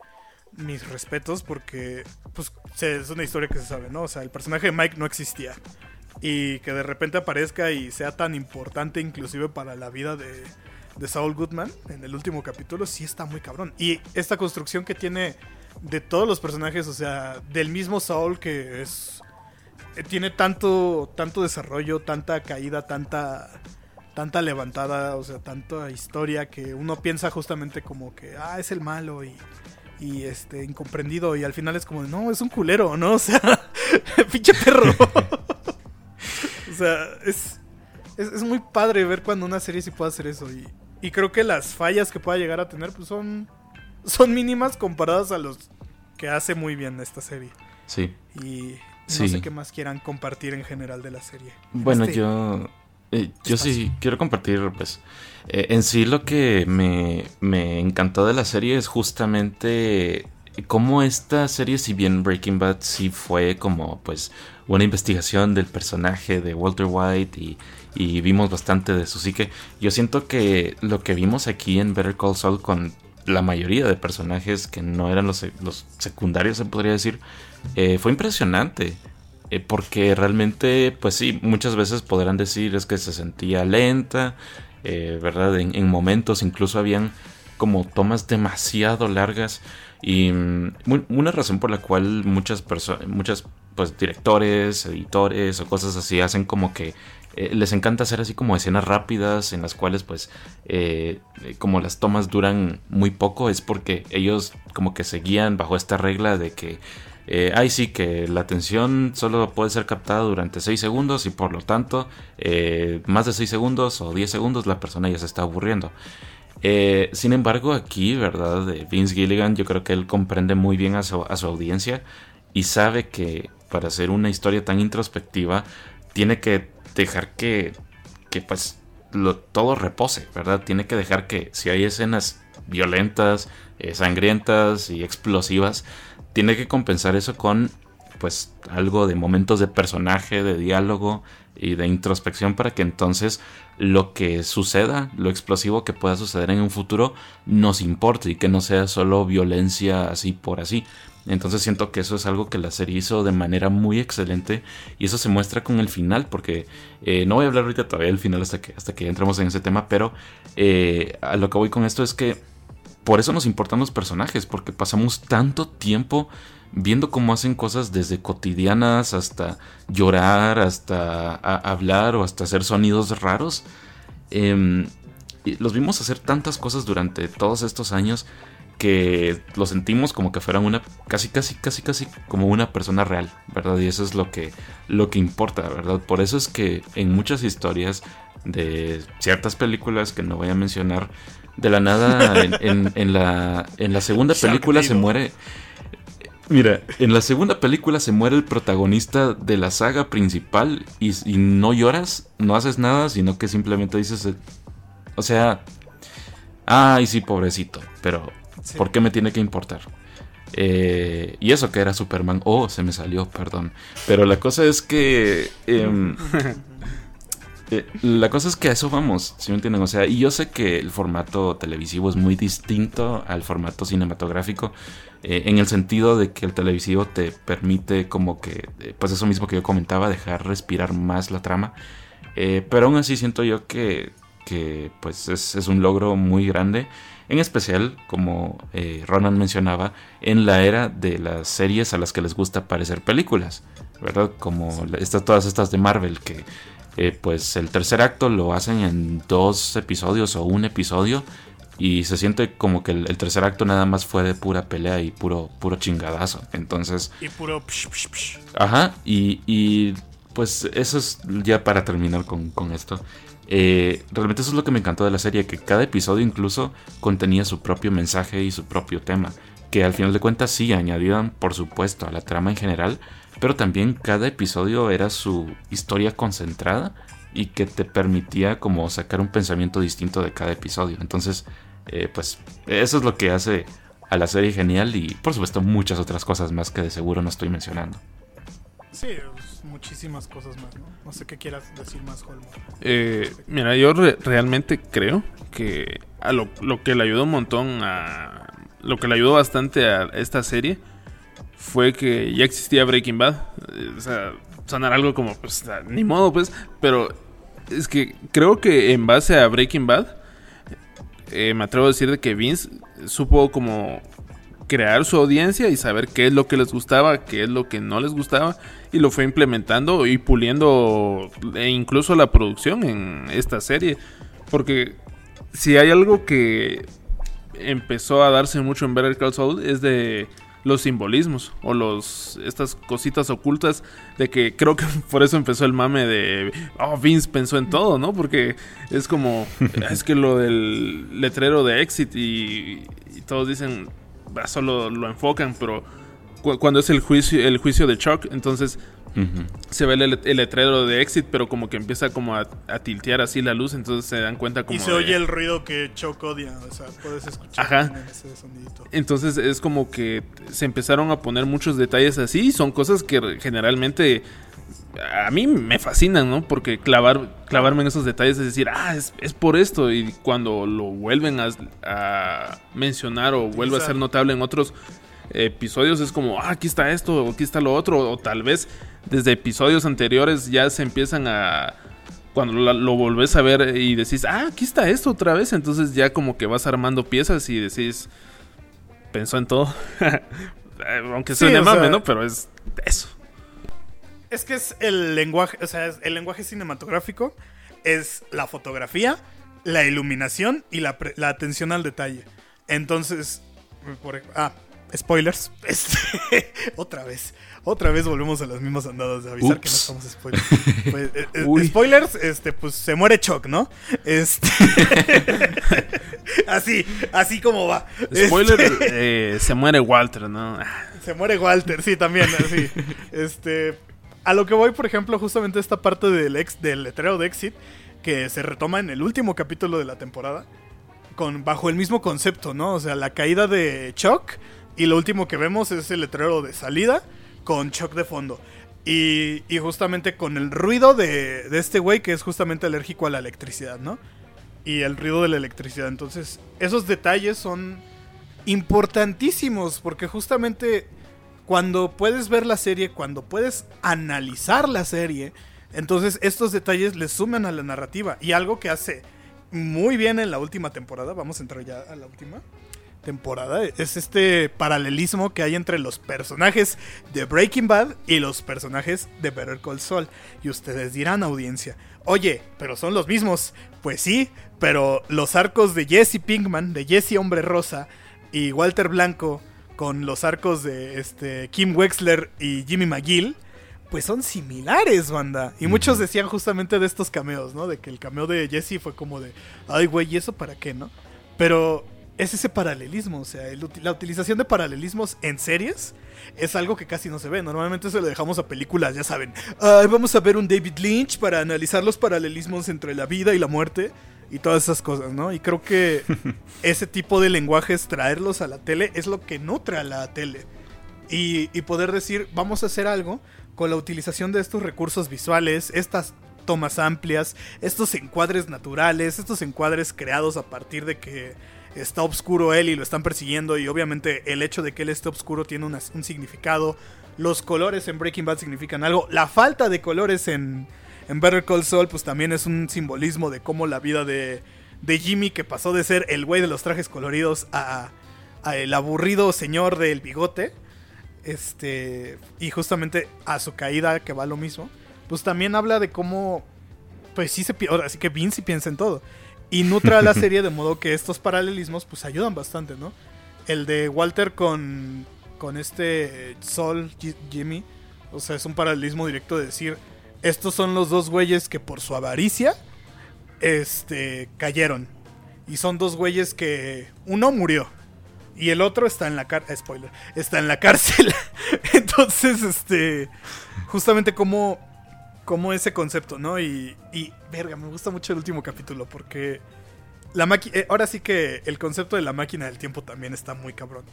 mis respetos, porque pues es una historia que se sabe, ¿no? O sea, el personaje de Mike no existía. Y que de repente aparezca y sea tan importante inclusive para la vida de, de Saul Goodman en el último capítulo, sí está muy cabrón. Y esta construcción que tiene de todos los personajes, o sea, del mismo Saul que es... eh, Tiene tanto, tanto desarrollo, tanta caída, tanta, tanta levantada, o sea, tanta historia que uno piensa justamente como que, ah, es el malo y, y este, incomprendido y al final es como, no, es un culero, ¿no? O sea, pinche perro. o sea, es, es, es muy padre ver cuando una serie sí puede hacer eso y, y creo que las fallas que pueda llegar a tener pues son, son mínimas comparadas a los que hace muy bien esta serie. Sí. Y no Sí. sé qué más quieran compartir en general de la serie. Bueno, Este- yo, eh, yo sí quiero compartir, pues, eh, en sí lo que me, me encantó de la serie es justamente cómo esta serie, si bien Breaking Bad sí fue como, pues, una investigación del personaje de Walter White y, vimos bastante de su psique, yo siento que lo que vimos aquí en Better Call Saul con la mayoría de personajes que no eran los, los secundarios, se podría decir, eh, fue impresionante. Eh, porque realmente, pues sí, muchas veces podrán decir es que se sentía lenta, eh, ¿verdad? En, en momentos incluso habían como tomas demasiado largas y mm, una razón por la cual muchas personas, muchas pues directores, editores o cosas así hacen como que eh, les encanta hacer así como escenas rápidas en las cuales pues eh, como las tomas duran muy poco es porque ellos como que se guían bajo esta regla de que eh, ay sí que la atención solo puede ser captada durante 6 segundos y por lo tanto eh, más de 6 segundos o 10 segundos la persona ya se está aburriendo. Eh, sin embargo aquí, ¿verdad? De Vince Gilligan yo creo que él comprende muy bien a su, audiencia y sabe que para hacer una historia tan introspectiva, tiene que dejar que, que pues todo repose, ¿verdad? Tiene que dejar que si hay escenas violentas, eh, sangrientas y explosivas, tiene que compensar eso con pues algo de momentos de personaje, de diálogo y de introspección para que entonces lo que suceda, lo explosivo que pueda suceder en un futuro, nos importe y que no sea solo violencia así por así. Entonces siento que eso es algo que la serie hizo de manera muy excelente y eso se muestra con el final porque eh, no voy a hablar ahorita todavía del final hasta que, hasta que entremos en ese tema, pero eh, a lo que voy con esto es que por eso nos importan los personajes porque pasamos tanto tiempo viendo cómo hacen cosas desde cotidianas hasta llorar, hasta hablar o hasta hacer sonidos raros. Em, los vimos hacer tantas cosas durante todos estos años que lo sentimos como que fueran una casi casi casi casi como una persona real, ¿verdad? Y eso es lo que lo que importa, ¿verdad? Por eso es que en muchas historias de ciertas películas que no voy a mencionar, de la nada en, la, en la segunda película se muere. Mira, en la segunda película se muere el protagonista de la saga principal y, no lloras, no haces nada, sino que simplemente dices, eh, o sea, ay sí, pobrecito, pero ¿por qué me tiene que importar? Eh, y eso que era Superman, oh, se me salió, perdón. Pero la cosa es que... Em, eh, la cosa es que a eso vamos, si me entienden? O sea, y yo sé que el formato televisivo es muy distinto al formato cinematográfico, eh, en el sentido de que el televisivo te permite como que, eh, pues eso mismo que yo comentaba, dejar respirar más la trama. pero aún así siento yo que, que pues es, es, un logro muy grande, en especial, como Ronan mencionaba, en la era de las series a las que les gusta parecer películas, ¿verdad? Como estas, todas estas de Marvel que eh, pues el tercer acto lo hacen en dos episodios o un episodio y se siente como que el, tercer acto nada más fue de pura pelea y puro, puro chingadazo. Entonces... Y puro... Ajá, y, y, pues eso es ya para terminar con, esto. Eh, realmente eso es lo que me encantó de la serie, que cada episodio incluso contenía su propio mensaje y su propio tema, que al final de cuentas sí añadían por supuesto a la trama en general, pero también cada episodio era su historia concentrada y que te permitía como sacar un pensamiento distinto de cada episodio. Entonces, eh, pues eso es lo que hace a la serie genial y por supuesto muchas otras cosas más que de seguro no estoy mencionando. Sí, pues, muchísimas cosas más, ¿no? No sé qué quieras decir más, Holmo. Eh, mira, yo realmente creo que a lo, lo que le ayudó un montón a... Lo que le ayudó bastante a esta serie fue que ya existía Breaking Bad. Eh, o sea, sonar algo como, pues, ni modo, pues. Pero es que creo que en base a Breaking Bad, eh, me atrevo a decir de que Vince supo como crear su audiencia y saber qué es lo que les gustaba, qué es lo que no les gustaba y lo fue implementando y puliendo e incluso la producción en esta serie. Porque si hay algo que empezó a darse mucho en Better Call Saul es de los simbolismos o los estas cositas ocultas de que creo que por eso empezó el mame de oh Vince pensó en todo, ¿no? Porque es como es que lo del letrero de exit y, todos dicen ah, solo lo enfocan, pero cuando es el juicio el juicio de Chuck, entonces se ve el, letrero de exit, pero como que empieza como a, tiltear así la luz, entonces se dan cuenta como... Y se oye el ruido que Chuck odia, o sea, puedes escuchar Ajá. ese sonidito. Entonces es como que se empezaron a poner muchos detalles así, son cosas que generalmente a mí me fascinan, ¿no? Porque clavar, clavarme en esos detalles es decir, ah, es, por esto. Y cuando lo vuelven a, mencionar o vuelve a ser notable en otros episodios, es como, ah, aquí está esto, o aquí está lo otro. O tal vez desde episodios anteriores ya se empiezan a... Cuando lo, volvés a ver y decís, ah, aquí está esto otra vez, entonces ya como que vas armando piezas y decís, pensó en todo. Aunque suene mame, ¿no? Pero es eso. Es que es el lenguaje, o sea, el lenguaje cinematográfico es la fotografía, la iluminación y la, atención al detalle. Entonces, por, ah, spoilers. Este, otra vez. Otra vez volvemos a las mismas andadas de avisar que no Ups. somos spoilers. Pues, eh, eh, spoilers, este, pues se muere Chuck, ¿no? Este. así, así como va. Spoiler, Este, eh, se muere Walter, ¿no? Se muere Walter, sí, también, así. Este. A lo que voy, por ejemplo, justamente esta parte del ex, del letrero de Exit, que se retoma en el último capítulo de la temporada. Con, bajo el mismo concepto, ¿no? O sea, la caída de Chuck. Y lo último que vemos es el letrero de salida con Chuck de fondo. Y, justamente con el ruido de, de este güey que es justamente alérgico a la electricidad, ¿no? Y el ruido de la electricidad. Entonces, esos detalles son importantísimos porque justamente cuando puedes ver la serie, cuando puedes analizar la serie, entonces estos detalles le suman a la narrativa. Y algo que hace muy bien en la última temporada, vamos a entrar ya a la última temporada, es este paralelismo que hay entre los personajes de Breaking Bad y los personajes de Better Call Saul. Y ustedes dirán, audiencia, oye, pero son los mismos. Pues sí, pero los arcos de Jesse Pinkman, de Jesse Hombre Rosa y Walter Blanco con los arcos de este Kim Wexler y Jimmy McGill, pues son similares, banda. Y muchos decían justamente de estos cameos, ¿no? De que el cameo de Jesse fue como de, ay, güey, ¿y eso para qué, no? Pero es ese paralelismo, o sea, el la utilización de paralelismos en series es algo que casi no se ve. Normalmente se lo dejamos a películas, ya saben. "Ay, vamos a ver un David Lynch para analizar los paralelismos entre la vida y la muerte y todas esas cosas, ¿no? Y creo que ese tipo de lenguajes, traerlos a la tele, es lo que nutre a la tele. Y, y poder decir, vamos a hacer algo con la utilización de estos recursos visuales, estas tomas amplias, estos encuadres naturales, estos encuadres creados a partir de que está oscuro él y lo están persiguiendo y obviamente el hecho de que él esté oscuro tiene un significado. Los colores en Breaking Bad significan algo. La falta de colores en, en Better Call Saul pues también es un simbolismo de cómo la vida de, de Jimmy que pasó de ser el güey de los trajes coloridos a, el aburrido señor del bigote. Este, y justamente a su caída, que va lo mismo, pues también habla de cómo, pues sí se, ahora sí que Vince piensa en todo. Y nutra la serie de modo que estos paralelismos, pues ayudan bastante, ¿no? El de Walter con, con este Sol, Ji- Jimmy, o sea, es un paralelismo directo de decir, estos son los dos güeyes que por su avaricia, este, cayeron. Y son dos güeyes que uno murió. Y el otro está en la cárcel. Spoiler. Está en la cárcel. Entonces, este. Justamente como. Como ese concepto, ¿no? Y. Y. Verga, me gusta mucho el último capítulo. Porque. La máquina. ahora sí que el concepto de la máquina del tiempo también está muy cabrón.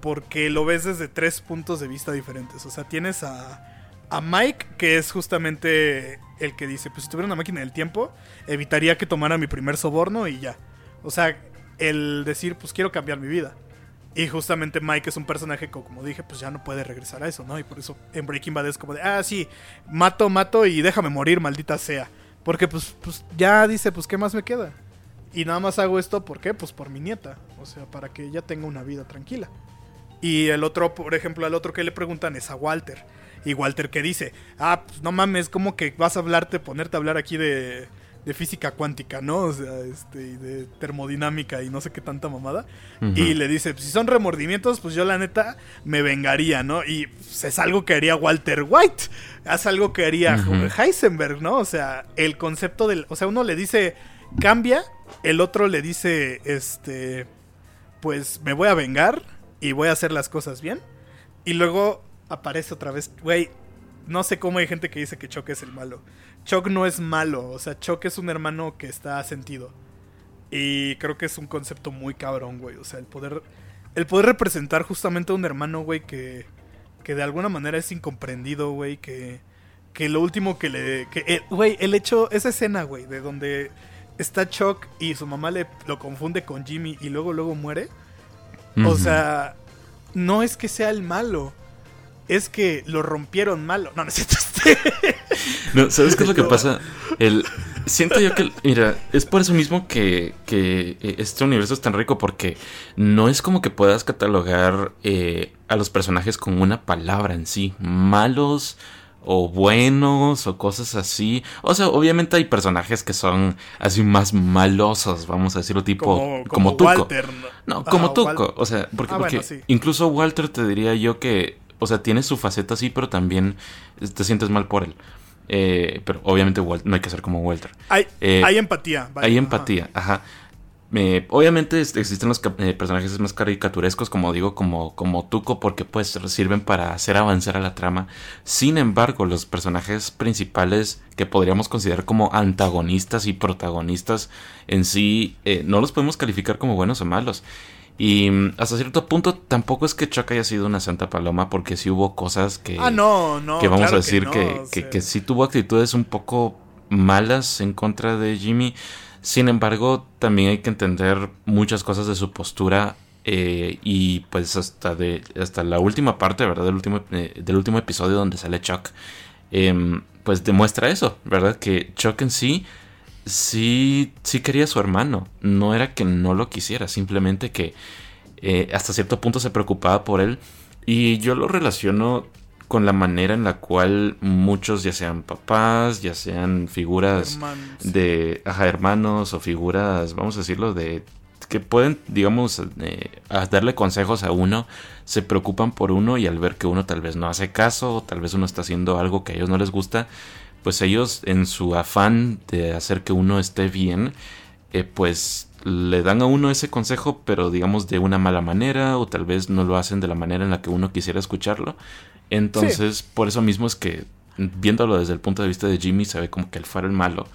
Porque lo ves desde tres puntos de vista diferentes. O sea, tienes a. A Mike, que es justamente el que dice: Pues si tuviera una máquina del tiempo, evitaría que tomara mi primer soborno y ya. O sea, el decir, pues quiero cambiar mi vida. Y justamente Mike es un personaje que, como dije, pues ya no puede regresar a eso, ¿no? Y por eso en Breaking Bad es como de, ah, sí, mato, mato y déjame morir, maldita sea. Porque pues, pues ya dice, pues ¿qué más me queda? Y nada más hago esto, ¿por qué? Pues por mi nieta. O sea, para que ella tenga una vida tranquila. Y el otro, por ejemplo, al otro que le preguntan es a Walter. Y Walter que dice, ah, pues no mames, como que vas a hablarte, ponerte a hablar aquí de, de física cuántica, ¿no? O sea, este, y de termodinámica y no sé qué tanta mamada. Y le dice, si son remordimientos, pues yo la neta me vengaría, ¿no? Y pues, es algo que haría Walter White. Es algo que haría. Heisenberg, ¿no? O sea, el concepto del... O sea, uno le dice, cambia, el otro le dice, este, pues me voy a vengar y voy a hacer las cosas bien. Y luego aparece otra vez, güey, no sé cómo hay gente que dice que Chuck es el malo. Chuck no es malo, o sea, Chuck es un hermano que está sentido. Y creo que es un concepto muy cabrón, güey. O sea, el poder, el poder representar justamente a un hermano, güey, que, que de alguna manera es incomprendido, güey, que, que lo último que le... Que, eh, güey, el hecho, esa escena, güey, de donde está Chuck y su mamá le lo confunde con Jimmy y luego, luego muere. O sea, no es que sea el malo, es que lo rompieron malo. No, no es cierto. este. No, ¿sabes qué es lo que pasa? El, siento yo que, mira, es por eso mismo que, que eh, este universo es tan rico porque no es como que puedas catalogar eh, a los personajes con una palabra en sí. Malos o buenos o cosas así. O sea, obviamente hay personajes que son así más malosos, vamos a decirlo, tipo como, como, Tuco. Walter, no, como Tuco. O sea, porque, Ah, porque bueno, sí. incluso Walter te diría yo que, o sea, tiene su faceta así, pero también te sientes mal por él. Eh, pero obviamente no hay que ser como Walter. Hay, Eh, hay empatía. vaya, Hay empatía, ajá. Eh, obviamente existen los eh, personajes más caricaturescos, como digo, como, como Tuco, porque pues sirven para hacer avanzar a la trama. Sin embargo, los personajes principales que podríamos considerar como antagonistas y protagonistas en sí, eh, no los podemos calificar como buenos o malos. Y hasta cierto punto tampoco es que Chuck haya sido una santa paloma, porque sí hubo cosas que Ah, no, no. que vamos claro a decir no, que, o que, sea, que sí tuvo actitudes un poco malas en contra de Jimmy. Sin embargo, también hay que entender muchas cosas de su postura. eh, y pues hasta de hasta la última parte, ¿verdad? Del último, eh, del último episodio donde sale Chuck. em, pues demuestra eso, ¿verdad? Que Chuck en sí sí, sí quería a su hermano. No era que no lo quisiera, simplemente que eh, hasta cierto punto se preocupaba por él. Y yo lo relaciono con la manera en la cual muchos, ya sean papás, ya sean figuras hermanos. de ajá, hermanos o figuras, vamos a decirlo, de que pueden, digamos, eh, a darle consejos a uno, se preocupan por uno y al ver que uno tal vez no hace caso, o tal vez uno está haciendo algo que a ellos no les gusta, pues ellos en su afán de hacer que uno esté bien, eh, pues le dan a uno ese consejo, pero digamos de una mala manera, o tal vez no lo hacen de la manera en la que uno quisiera escucharlo. Entonces, por eso mismo es que, viéndolo desde el punto de vista de Jimmy, se ve como que él fuera el malo.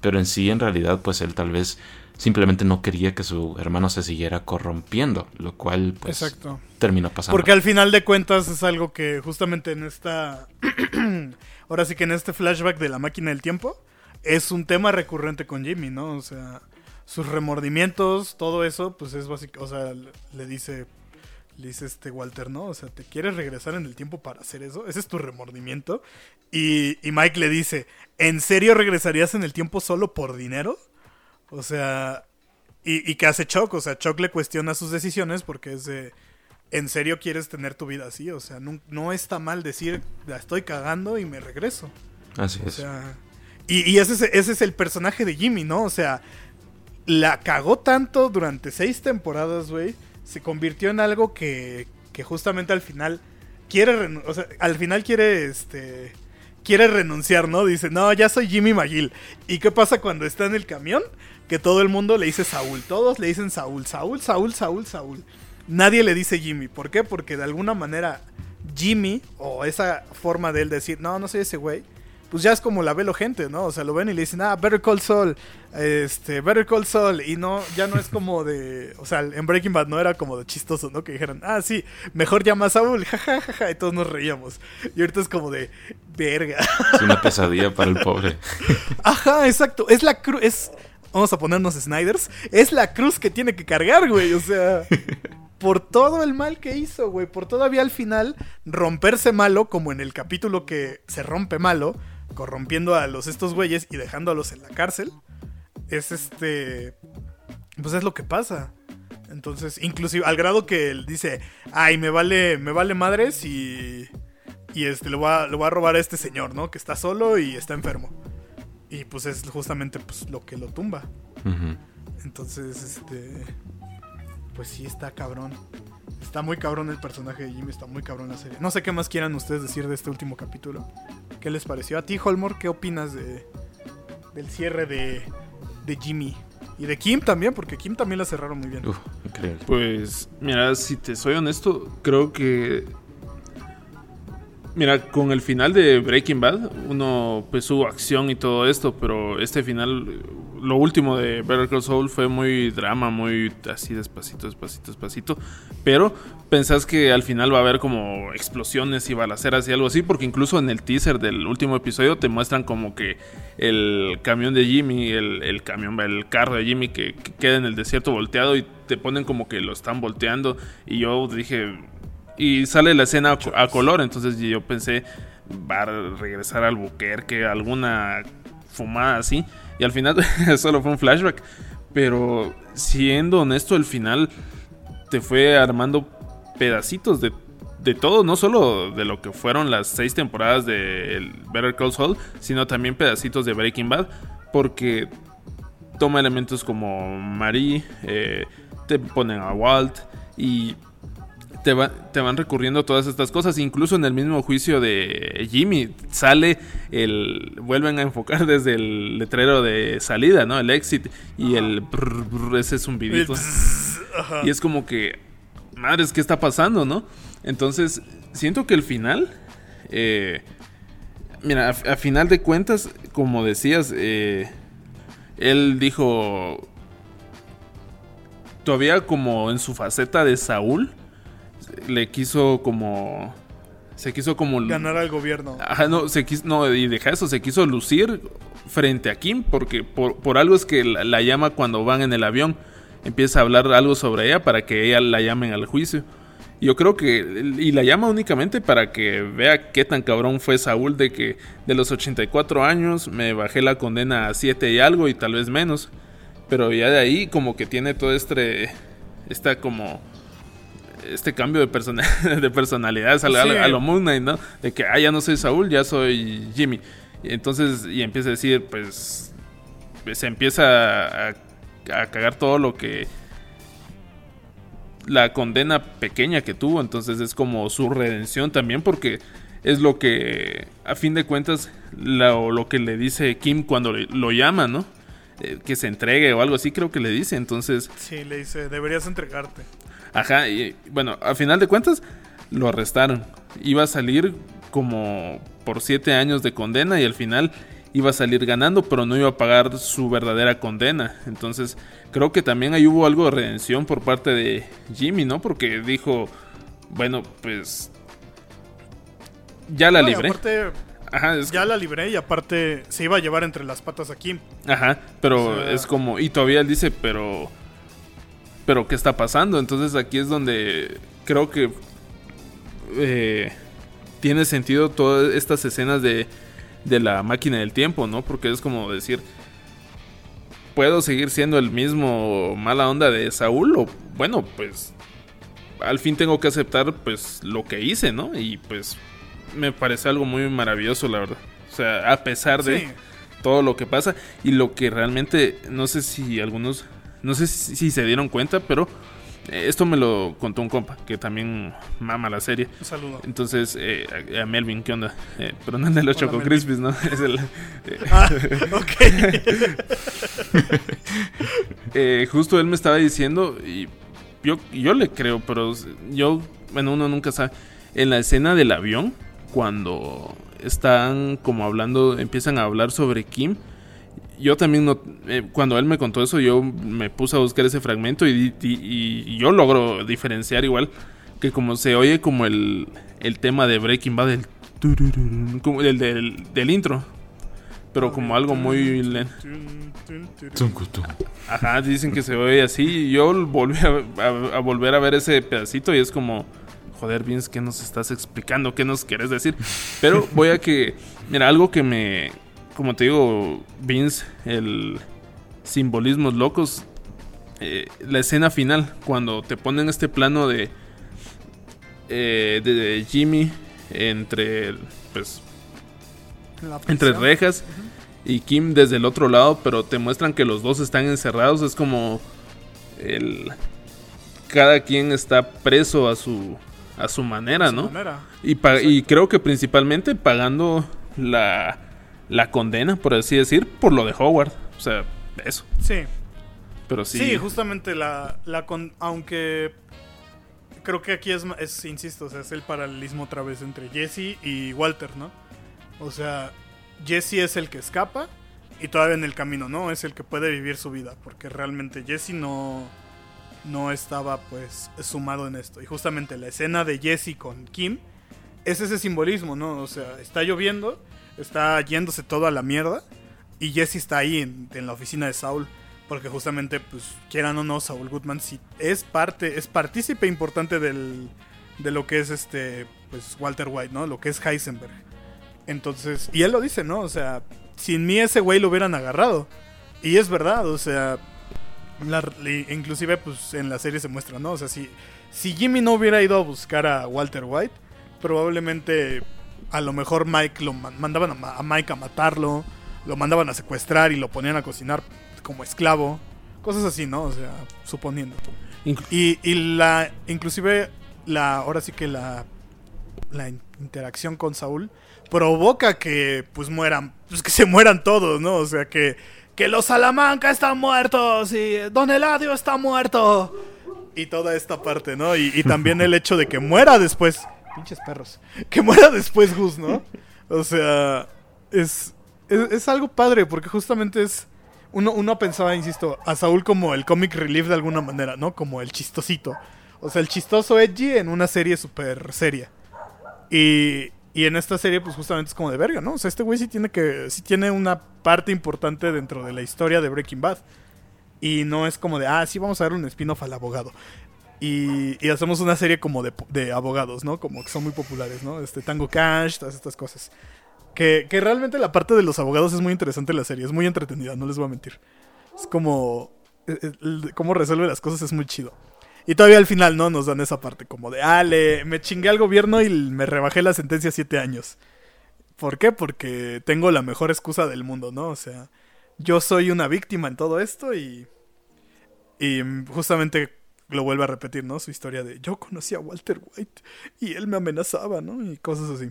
Pero en sí, en realidad, pues él tal vez simplemente no quería que su hermano se siguiera corrompiendo, lo cual pues Exacto. terminó pasando. Porque al final de cuentas es algo que justamente en esta... Ahora sí que en este flashback de la máquina del tiempo es un tema recurrente con Jimmy, ¿no? O sea, sus remordimientos, todo eso, pues es básico, o sea, le- dice... Le dice este Walter, ¿no? O sea, ¿te quieres regresar en el tiempo para hacer eso? ¿Ese es tu remordimiento? Y, y Mike le dice, ¿en serio regresarías en el tiempo solo por dinero? O sea, y, y que hace Chuck, o sea, Chuck le cuestiona sus decisiones porque es de, ¿en serio quieres tener tu vida así? O sea, no, no está mal decir, la estoy cagando y me regreso. Así O es. sea, y, y ese, es, ese es el personaje de Jimmy, ¿no? O sea, la cagó tanto durante seis temporadas, güey. Se convirtió en algo que, que justamente al final quiere, o sea, al final quiere, este, quiere renunciar, ¿no? Dice, no, ya soy Jimmy McGill. ¿Y qué pasa cuando está en el camión? Que todo el mundo le dice Saúl. Todos le dicen Saúl, Saúl, Saúl, Saúl, Saúl. Nadie le dice Jimmy. ¿Por qué? Porque de alguna manera Jimmy, o esa forma de él decir, no, no soy ese güey, pues ya es como la velo gente, ¿no? O sea, lo ven y le dicen, ah, Better Call Saul, este, Better Call Saul, y no, ya no es como de, o sea, en Breaking Bad no era como de chistoso, ¿no? Que dijeran, ah, sí, mejor llama a Saúl, jajajaja, y todos nos reíamos. Y ahorita es como de, verga. Es una pesadilla para el pobre. Ajá, exacto, es la cruz, es, vamos a ponernos Snyders, es la cruz que tiene que cargar, güey, o sea... Por todo el mal que hizo, güey. Por todavía al final romperse malo, como en el capítulo que se rompe malo, corrompiendo a los estos güeyes y dejándolos en la cárcel. Es este. Pues es lo que pasa. Entonces, inclusive, al grado que él dice, ay, me vale, me vale madres y. Y este, le voy, a, le voy a robar a este señor, ¿no? Que está solo y está enfermo. Y pues es justamente pues, lo que lo tumba. Entonces, este. Pues sí, está cabrón. Está muy cabrón el personaje de Jimmy, está muy cabrón la serie. No sé qué más quieran ustedes decir de este último capítulo. ¿Qué les pareció? A ti, Holmore, ¿qué opinas de, del cierre de, de Jimmy? Y de Kim también, porque Kim también la cerraron muy bien. Uf, increíble. Pues, mira, si te soy honesto, creo que. Mira, con el final de Breaking Bad, uno pues hubo acción y todo esto, pero este final, lo último de Better Call Saul fue muy drama, muy así despacito, despacito, despacito. Pero pensás que al final va a haber como explosiones y balaceras y algo así, porque incluso en el teaser del último episodio te muestran como que el camión de Jimmy, el, camión, el carro de Jimmy que queda en el desierto volteado y te ponen como que lo están volteando. Y yo dije, y sale la escena a, co- a color, entonces yo pensé, va a regresar al Buquerque, alguna fumada así. Y al final solo fue un flashback. Pero siendo honesto, el final te fue armando pedacitos de de todo, no solo de lo que fueron las seis temporadas de Better Call Saul, sino también pedacitos de Breaking Bad, porque toma elementos como Marie, eh, te ponen a Walt y te, te, van recurriendo todas estas cosas. Incluso en el mismo juicio de Jimmy sale el. Vuelven a enfocar desde el letrero de salida, ¿no? El exit y el. ese es un vidito. Y es como que. Madres, ¿qué está pasando, no? Entonces, siento que el final. Eh, mira, a, final de cuentas, como decías, eh, él dijo. Todavía como en su faceta de Saúl le quiso como se quiso como ganar al gobierno. Ajá, no, se quiso, no, y deja eso, se quiso lucir frente a Kim porque por, algo es que la, llama cuando van en el avión, empieza a hablar algo sobre ella para que ella la llamen al juicio. Yo creo que y la llama únicamente para que vea qué tan cabrón fue Saúl de que de los 84 años me bajé la condena a 7 y algo y tal vez menos. Pero ya de ahí como que tiene todo este esta como este cambio de, de personalidad a, lo Moon Knight, ¿no? De que, ah, ya no soy Saúl, ya soy Jimmy. Y entonces, y empieza a decir, pues, se empieza a, cagar todo lo que la condena pequeña que tuvo, entonces es como su redención también porque es lo que a fin de cuentas lo, lo que le dice Kim cuando lo llama, ¿no? Eh, que se entregue o algo así creo que le dice, entonces... Sí, le dice, deberías entregarte. Ajá, y bueno, a final de cuentas lo arrestaron. Iba a salir como por siete años de condena y al final iba a salir ganando, pero no iba a pagar su verdadera condena. Entonces, creo que también ahí hubo algo de redención por parte de Jimmy, ¿no? Porque dijo, bueno, pues ya la libré. Ajá, ya la libré y aparte se iba a llevar entre las patas a Kim. Ajá, pero es como, y todavía él dice, pero pero ¿qué está pasando? Entonces aquí es donde creo que eh, tiene sentido todas estas escenas de, de la máquina del tiempo, ¿no? Porque es como decir, ¿puedo seguir siendo el mismo mala onda de Saúl? O bueno, pues al fin tengo que aceptar pues lo que hice, ¿no? Y pues me parece algo muy maravilloso, la verdad. O sea, a pesar de todo lo que pasa y lo que realmente, no sé si algunos no sé si, se dieron cuenta, pero eh, esto me lo contó un compa que también mama la serie. Un saludo. Entonces, eh, a, Melvin, ¿qué onda? Eh, pero no es de los Choco Crispies, ¿no? Es el. ah, ok. justo él me estaba diciendo, y yo, yo le creo, pero yo, bueno, uno nunca sabe. En la escena del avión, cuando están como hablando, empiezan a hablar sobre Kim yo también no, eh, cuando él me contó eso, yo me puse a buscar ese fragmento y, yo logro diferenciar igual que como se oye como el, el tema de Breaking Bad, el, como el del, intro, pero como algo muy lento. Ajá, dicen que se oye así. Yo volví a, volver a ver ese pedacito y es como, joder, Vince, ¿qué nos estás explicando? ¿Qué nos quieres decir? Pero voy a que, mira, algo que me, como te digo, Vince, el simbolismos locos, eh, la escena final, cuando te ponen este plano de, eh, de, Jimmy entre, pues, entre rejas y Kim desde el otro lado, pero te muestran que los dos están encerrados, es como el cada quien está preso a su a su manera, ¿no? Y, y creo que principalmente pagando la la condena, por así decir, por lo de Howard. O sea, eso. Sí. Pero sí. Sí, justamente la, la con, aunque creo que aquí es, es, insisto, o sea, es el paralelismo otra vez entre Jesse y Walter, ¿no? O sea, Jesse es el que escapa y todavía en el camino, ¿no? Es el que puede vivir su vida, porque realmente Jesse no, no estaba pues sumado en esto. Y justamente la escena de Jesse con Kim es ese simbolismo, ¿no? O sea, está lloviendo está yéndose todo a la mierda. Y Jesse está ahí en, la oficina de Saul. Porque justamente, pues, quieran o no, Saul Goodman sí es parte, es partícipe importante del, de lo que es este, pues, Walter White, ¿no? Lo que es Heisenberg. Entonces, y él lo dice, ¿no? O sea, sin mí ese güey lo hubieran agarrado. Y es verdad, o sea, inclusive, pues en la serie se muestra, ¿no? O sea, si, si Jimmy no hubiera ido a buscar a Walter White, probablemente a lo mejor Mike lo man- mandaban a, Mike a matarlo, lo mandaban a secuestrar y lo ponían a cocinar como esclavo. Cosas así, ¿no? O sea, suponiendo. Y, y la, inclusive, la, ahora sí que la, la in- interacción con Saúl provoca que, pues, mueran, pues, que se mueran todos, ¿no? O sea, que, que los Salamanca están muertos y Don Eladio está muerto. Y toda esta parte, ¿no? Y, y también el hecho de que muera después. Pinches perros. Que muera después Gus, ¿no? O sea, es, es, algo padre porque justamente es... Uno, uno pensaba, insisto, a Saúl como el comic relief de alguna manera, ¿no? Como el chistosito. O sea, el chistoso edgy en una serie súper seria. Y, y en esta serie, pues justamente es como de verga, ¿no? O sea, este güey sí tiene que. sí tiene una parte importante dentro de la historia de Breaking Bad. Y no es como de, ah, sí, vamos a dar un spin-off al abogado. Y, y hacemos una serie como de, abogados, ¿no? Como que son muy populares, ¿no? Este Tango Cash, todas estas cosas. Que, que realmente la parte de los abogados es muy interesante en la serie, es muy entretenida, no les voy a mentir. Es como. eh, eh, Cómo resuelve las cosas es muy chido. Y todavía al final, ¿no? Nos dan esa parte como de, ah, me chingué al gobierno y me rebajé la sentencia a siete años. ¿Por qué? Porque tengo la mejor excusa del mundo, ¿no? O sea, yo soy una víctima en todo esto y. Y justamente lo vuelve a repetir, ¿no? Su historia de yo conocí a Walter White y él me amenazaba, ¿no? Y cosas así.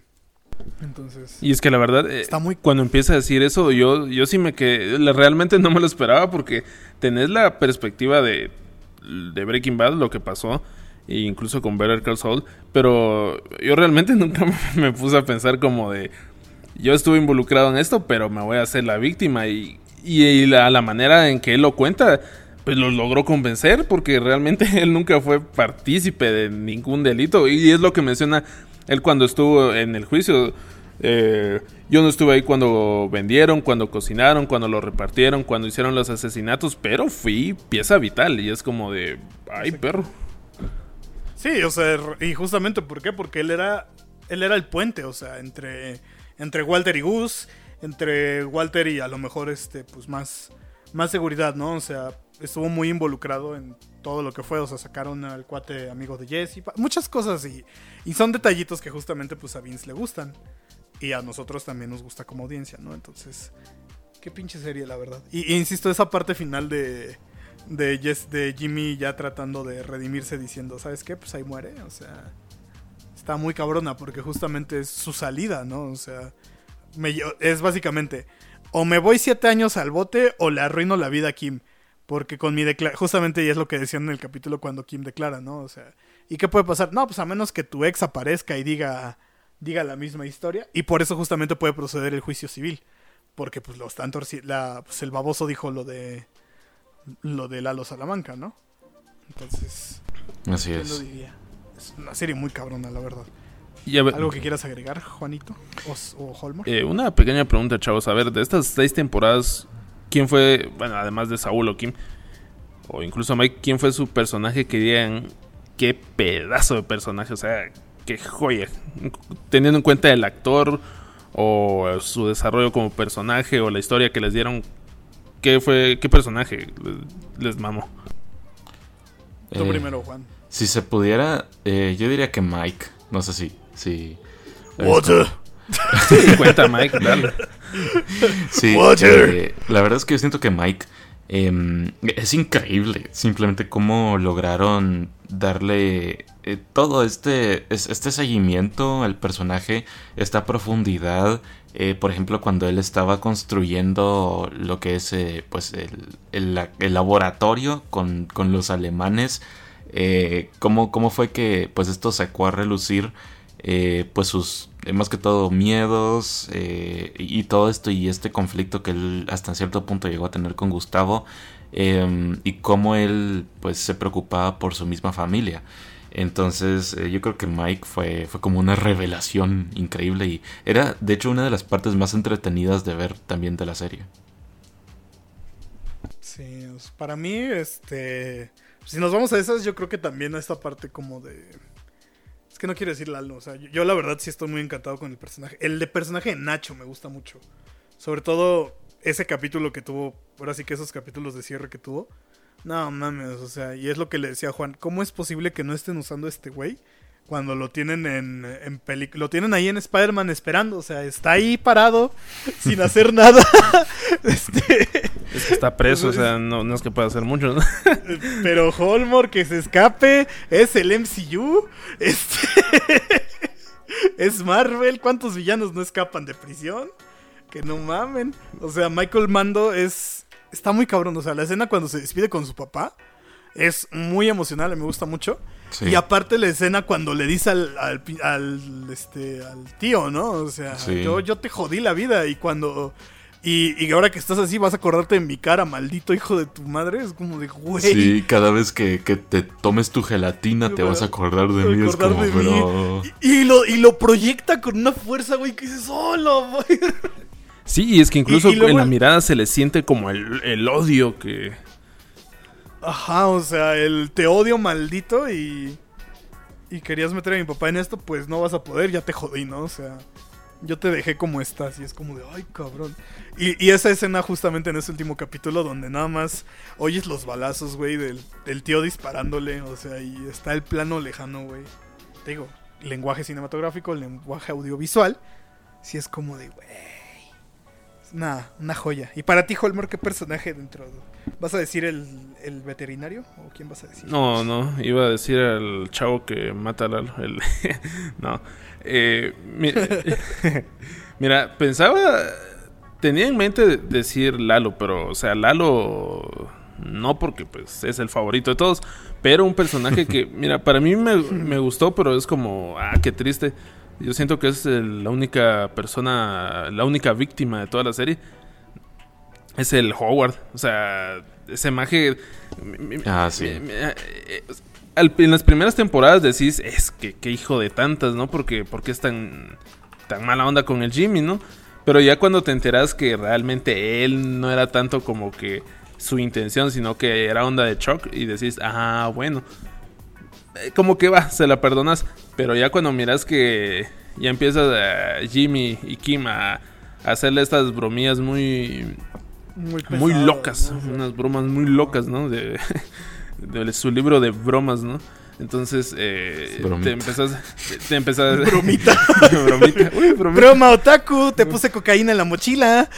Entonces. Y es que la verdad, eh, Está muy- cuando empieza a decir eso, yo, yo sí me quedé, la- realmente no me lo esperaba porque tenés la perspectiva de, de Breaking Bad, lo que pasó, e incluso con Better Call Saul, pero yo realmente nunca me, me puse a pensar como de, yo estuve involucrado en esto, pero me voy a hacer la víctima y, y, y la, la manera en que él lo cuenta, pues lo logró convencer porque realmente él nunca fue partícipe de ningún delito y es lo que menciona él cuando estuvo en el juicio. Eh, yo no estuve ahí cuando vendieron, cuando cocinaron, cuando lo repartieron, cuando hicieron los asesinatos, pero fui pieza vital y es como de, ay perro. Sí, o sea, y justamente ¿por qué? Porque él era él era el puente, o sea, entre entre Walter y Gus, entre Walter y a lo mejor este pues más más seguridad, ¿no? O sea, estuvo muy involucrado en todo lo que fue, o sea, sacaron al cuate amigo de Jesse, muchas cosas y y son detallitos que justamente pues a Vince le gustan y a nosotros también nos gusta como audiencia, ¿no? Entonces, qué pinche serie, la verdad. Y, insisto, esa parte final de de, Jess- de Jimmy ya tratando de redimirse diciendo, ¿sabes qué? Pues ahí muere, o sea, está muy cabrona porque justamente es su salida, ¿no? O sea, es básicamente, o me voy siete años al bote o le arruino la vida a Kim. Porque con mi declaración, justamente y es lo que decían en el capítulo cuando Kim declara, ¿no? O sea, ¿y qué puede pasar? No, pues a menos que tu ex aparezca y diga, diga la misma historia. Y por eso justamente puede proceder el juicio civil. Porque pues lo están torci- la pues el baboso dijo lo de lo de Lalo Salamanca, ¿no? Entonces, Así ¿quién lo es. diría? Es una serie muy cabrona, la verdad. ¿Algo que quieras agregar, Juanito? ¿O, o Holmor? eh, una pequeña pregunta, chavos. A ver, de estas seis temporadas, ¿quién fue, bueno, además de Saúl o Kim, o incluso Mike, quién fue su personaje que dirían, qué pedazo de personaje, o sea, qué joya? Teniendo en cuenta el actor o su desarrollo como personaje o la historia que les dieron, ¿qué fue, qué personaje les, les mamó? Tú Eh, primero, Juan. Si se pudiera, eh, yo diría que Mike. No sé si. Si Water. Sí, cuenta Mike, dale. Sí, Water. eh, la verdad es que yo siento que Mike eh, es increíble. Simplemente cómo lograron darle eh, todo este, es- este seguimiento al personaje, esta profundidad. eh, por ejemplo, cuando él estaba construyendo lo que es eh, pues el, el- el laboratorio con, con los alemanes. eh, cómo, cómo fue que pues esto sacó a relucir eh, pues sus eh, más que todo miedos eh, y, todo esto y este conflicto que él hasta cierto punto llegó a tener con Gustavo eh, y cómo él pues se preocupaba por su misma familia entonces yo creo que Mike fue, fue como una revelación increíble y era de hecho una de las partes más entretenidas de ver también de la serie Sí, para mí, este. Si nos vamos a esas, yo creo que también a esta parte como de. Es que no quiero decir Lalo, o sea, yo, la verdad sí estoy muy encantado con el personaje. El de personaje de Nacho me gusta mucho. Sobre todo ese capítulo que tuvo, ahora sí que esos capítulos de cierre que tuvo. No mames, o sea, y es lo que le decía Juan, ¿cómo es posible que no estén usando este güey? Cuando lo tienen en, en peli- lo tienen ahí en Spider-Man esperando, o sea, está ahí parado, sin hacer nada. este, Es que está preso, o sea, no, no es que pueda hacer mucho, ¿no? pero Holmore que se escape, es el MCU, este, es Marvel, ¿cuántos villanos no escapan de prisión? Que no mamen. O sea, Michael Mando es. Está muy cabrón. O sea, la escena cuando se despide con su papá es muy emocional, me gusta mucho. Sí. Y aparte la escena cuando le dice al, al, este, al tío, ¿no? O sea, Sí. yo, yo te jodí la vida y cuando... Y, y ahora que estás así vas a acordarte de mi cara, maldito hijo de tu madre. Es como de, güey. Sí, cada vez que, que te tomes tu gelatina te vas a acordar de mí. Es acordar como, de mí. bro. Y, y lo, y lo proyecta con una fuerza, güey, que dices, ¡Hola, güey! Sí, y es que incluso Y- y luego en la mirada se le siente como el, el odio que... Ajá, o sea, el te odio maldito y. Y querías meter a mi papá en esto, pues no vas a poder, ya te jodí, ¿no? O sea, yo te dejé como estás y es como de, ay, cabrón. Y, y esa escena justamente en ese último capítulo donde nada más oyes los balazos, güey, del, del tío disparándole, o sea, y está el plano lejano, güey. Te digo, lenguaje cinematográfico, lenguaje audiovisual, sí es como de, güey. Una, una joya. Y para ti, Holmer, ¿qué personaje dentro? de- ¿Vas a decir el, el veterinario? ¿O quién vas a decir? No, no, iba a decir al chavo que mata a Lalo. el- no. Eh, mi- mira, pensaba... Tenía en mente decir Lalo, pero, o sea, Lalo... No porque pues es el favorito de todos, pero un personaje que, mira, para mí me, me gustó, pero es como, ah, qué triste. Yo siento que es el- la única persona, la única víctima de toda la serie. Es el Howard. O sea, ese maje... Ah, sí. eh, al- en las primeras temporadas decís, es que qué hijo de tantas, ¿no? Porque, porque es tan, tan mala onda con el Jimmy, ¿no? Pero ya cuando te enteras que realmente él no era tanto como que su intención, sino que era onda de Chuck y decís, ah, bueno. Eh, Como que va, se la perdonas. Pero ya cuando miras que ya empieza eh, Jimmy y Kim a, a hacerle estas bromillas muy, Muy, muy locas, unas bromas muy locas, ¿no? De, de su libro de bromas, ¿no? Entonces, eh, te empezás, te empezás, Bromita. bromita, uy, bromita, Broma otaku, te puse cocaína en la mochila.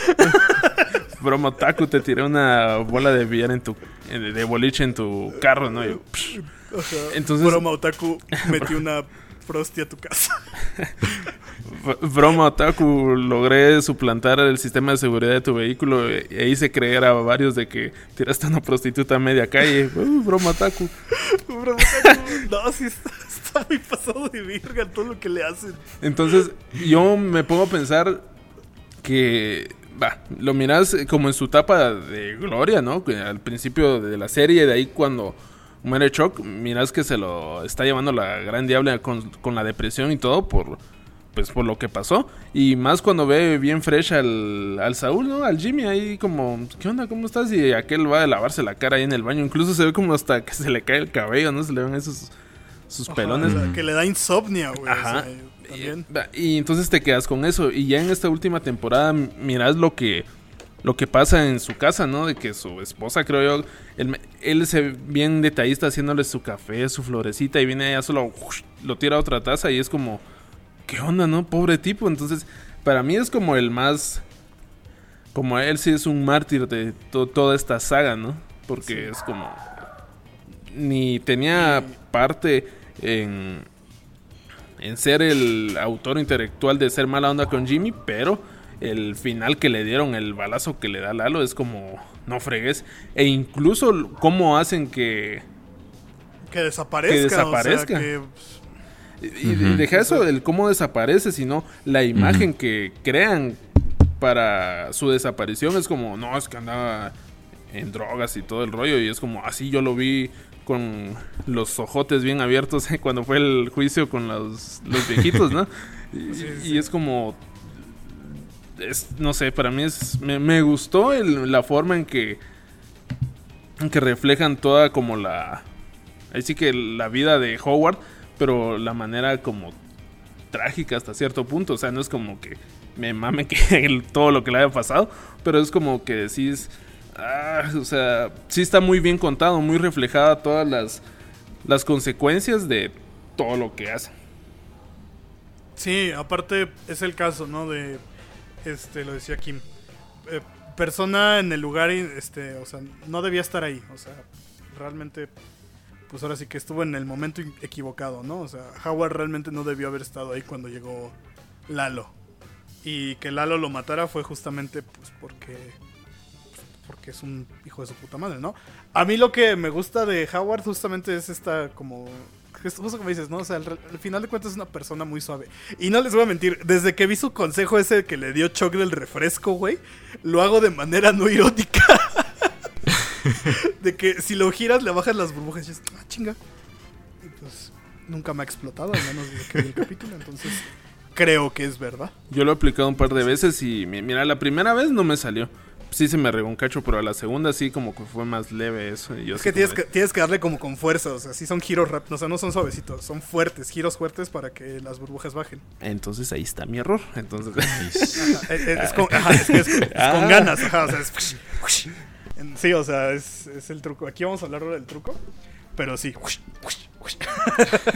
broma taco, te tiré una bola de billar en tu, eh, de boliche en tu carro, ¿no? Y. Entonces- Broma otaku metió una prosti a tu casa. broma otaku, logré suplantar el sistema de seguridad de tu vehículo e hice creer a varios de que tiraste a una prostituta a media calle, Uh, broma otaku. Broma otaku. No, sí está, está muy pasado de virga todo lo que le hacen. Entonces, yo me pongo a pensar que, va, lo miras como en su etapa de gloria, ¿no? Que al principio de la serie, de ahí cuando muere Chuck, miras que se lo está llevando la gran diabla con, con la depresión y todo por, pues, por lo que pasó. Y más cuando ve bien fresh al, al Saúl, ¿no? Al Jimmy ahí como, ¿qué onda? ¿Cómo estás? Y aquel va a lavarse la cara ahí en el baño. Incluso se ve como hasta que se le cae el cabello, ¿no? Se le ven esos sus Ajá, pelones. o sea, que le da insomnia, güey. o Ajá. sea. Y, y entonces te quedas con eso. Y ya en esta última temporada miras lo que lo que pasa en su casa, ¿no? De que su esposa, creo yo, él, él se ve bien detallista haciéndole su café, su florecita, y viene ella solo lo tira a otra taza y es como, ¿qué onda, no? Pobre tipo. Entonces, para mí es como el más... Como él sí es un mártir de to- toda esta saga, ¿no? Porque es como... Ni tenía parte en, en ser el autor intelectual de ser mala onda con Jimmy, pero el final que le dieron, el balazo que le da Lalo, es como, no fregues. E incluso cómo hacen que... Que desaparezca. Que desaparezca. O sea, que, Y, y deja eso, el cómo desaparece, sino la imagen que crean para su desaparición es como, no, es que andaba en drogas y todo el rollo, y es como, así yo lo vi con los ojotes bien abiertos eh, cuando fue el juicio con los, los viejitos, ¿no? Y, Sí, y sí. es como, no sé, para mí es, me, gustó la forma en que, que reflejan toda como la, ahí sí que la vida de Howard, pero la manera como trágica hasta cierto punto. O sea, no es como que me mame que todo lo que le haya pasado, pero es como que decís, ah, o sea, sí está muy bien contado, muy reflejada todas las, las consecuencias de todo lo que hace. Sí, aparte es el caso, ¿no? De, este, lo decía Kim, eh, persona en el lugar, este, o sea, no debía estar ahí, o sea, realmente, pues ahora sí que estuvo en el momento equivocado, ¿no? O sea, Howard realmente no debió haber estado ahí cuando llegó Lalo. Y que Lalo lo matara fue justamente, pues, porque, porque es un hijo de su puta madre, ¿no? A mí lo que me gusta de Howard justamente es esta como... es Justo como dices, ¿no? O sea, al, final de cuentas es una persona muy suave. Y no les voy a mentir, desde que vi su consejo ese que le dio Chuck del refresco, güey, lo hago de manera no irónica. de que si lo giras le bajas las burbujas y dices, ah, chinga. Y pues nunca me ha explotado, al menos desde que vi el capítulo, entonces creo que es verdad. Yo lo he aplicado un par de veces y mi- mira, la primera vez no me salió. Sí se me regó un cacho, pero a la segunda sí como que fue más leve eso. y yo Es que tienes, de- que tienes que darle como con fuerza, o sea, sí son giros rápidos, o sea, no son suavecitos, son fuertes, giros fuertes para que las burbujas bajen. Entonces ahí está mi error. Entonces... Ajá, es, es con, ajá, es que es con- es con Ah. ganas, ajá, o sea, es... Sí, o sea, es, es el truco. Aquí vamos a hablar ahora del truco, pero sí.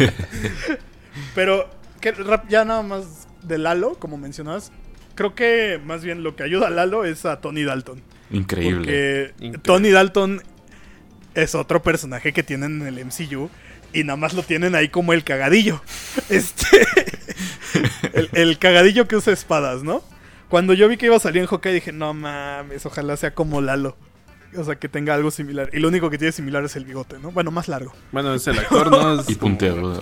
Pero, ¿qué rap- ya nada más de Lalo, como mencionabas, creo que más bien lo que ayuda a Lalo es a Tony Dalton. Increíble. Porque Increíble. Tony Dalton es otro personaje que tienen en el MCU y nada más lo tienen ahí como el cagadillo. Este. el, el cagadillo que usa espadas, ¿no? Cuando yo vi que iba a salir en Hawkeye dije, no mames, ojalá sea como Lalo. O sea, que tenga algo similar. Y lo único que tiene similar es el bigote, ¿no? Bueno, más largo. Bueno, es el actor, ¿no? Es Y como punteado.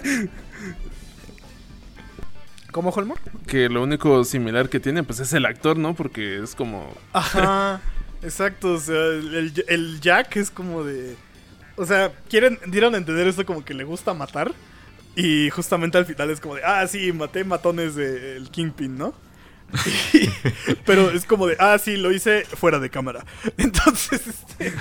¿Cómo, Holmor? Que lo único similar que tiene pues es el actor, ¿no? Porque es como... Ajá, exacto. O sea, el, el Jack es como de. O sea, quieren, dieron a entender esto como que le gusta matar. Y justamente al final es como de, ah, sí, maté matones del Kingpin, ¿no? Pero es como de, ah, sí, lo hice fuera de cámara. Entonces, este,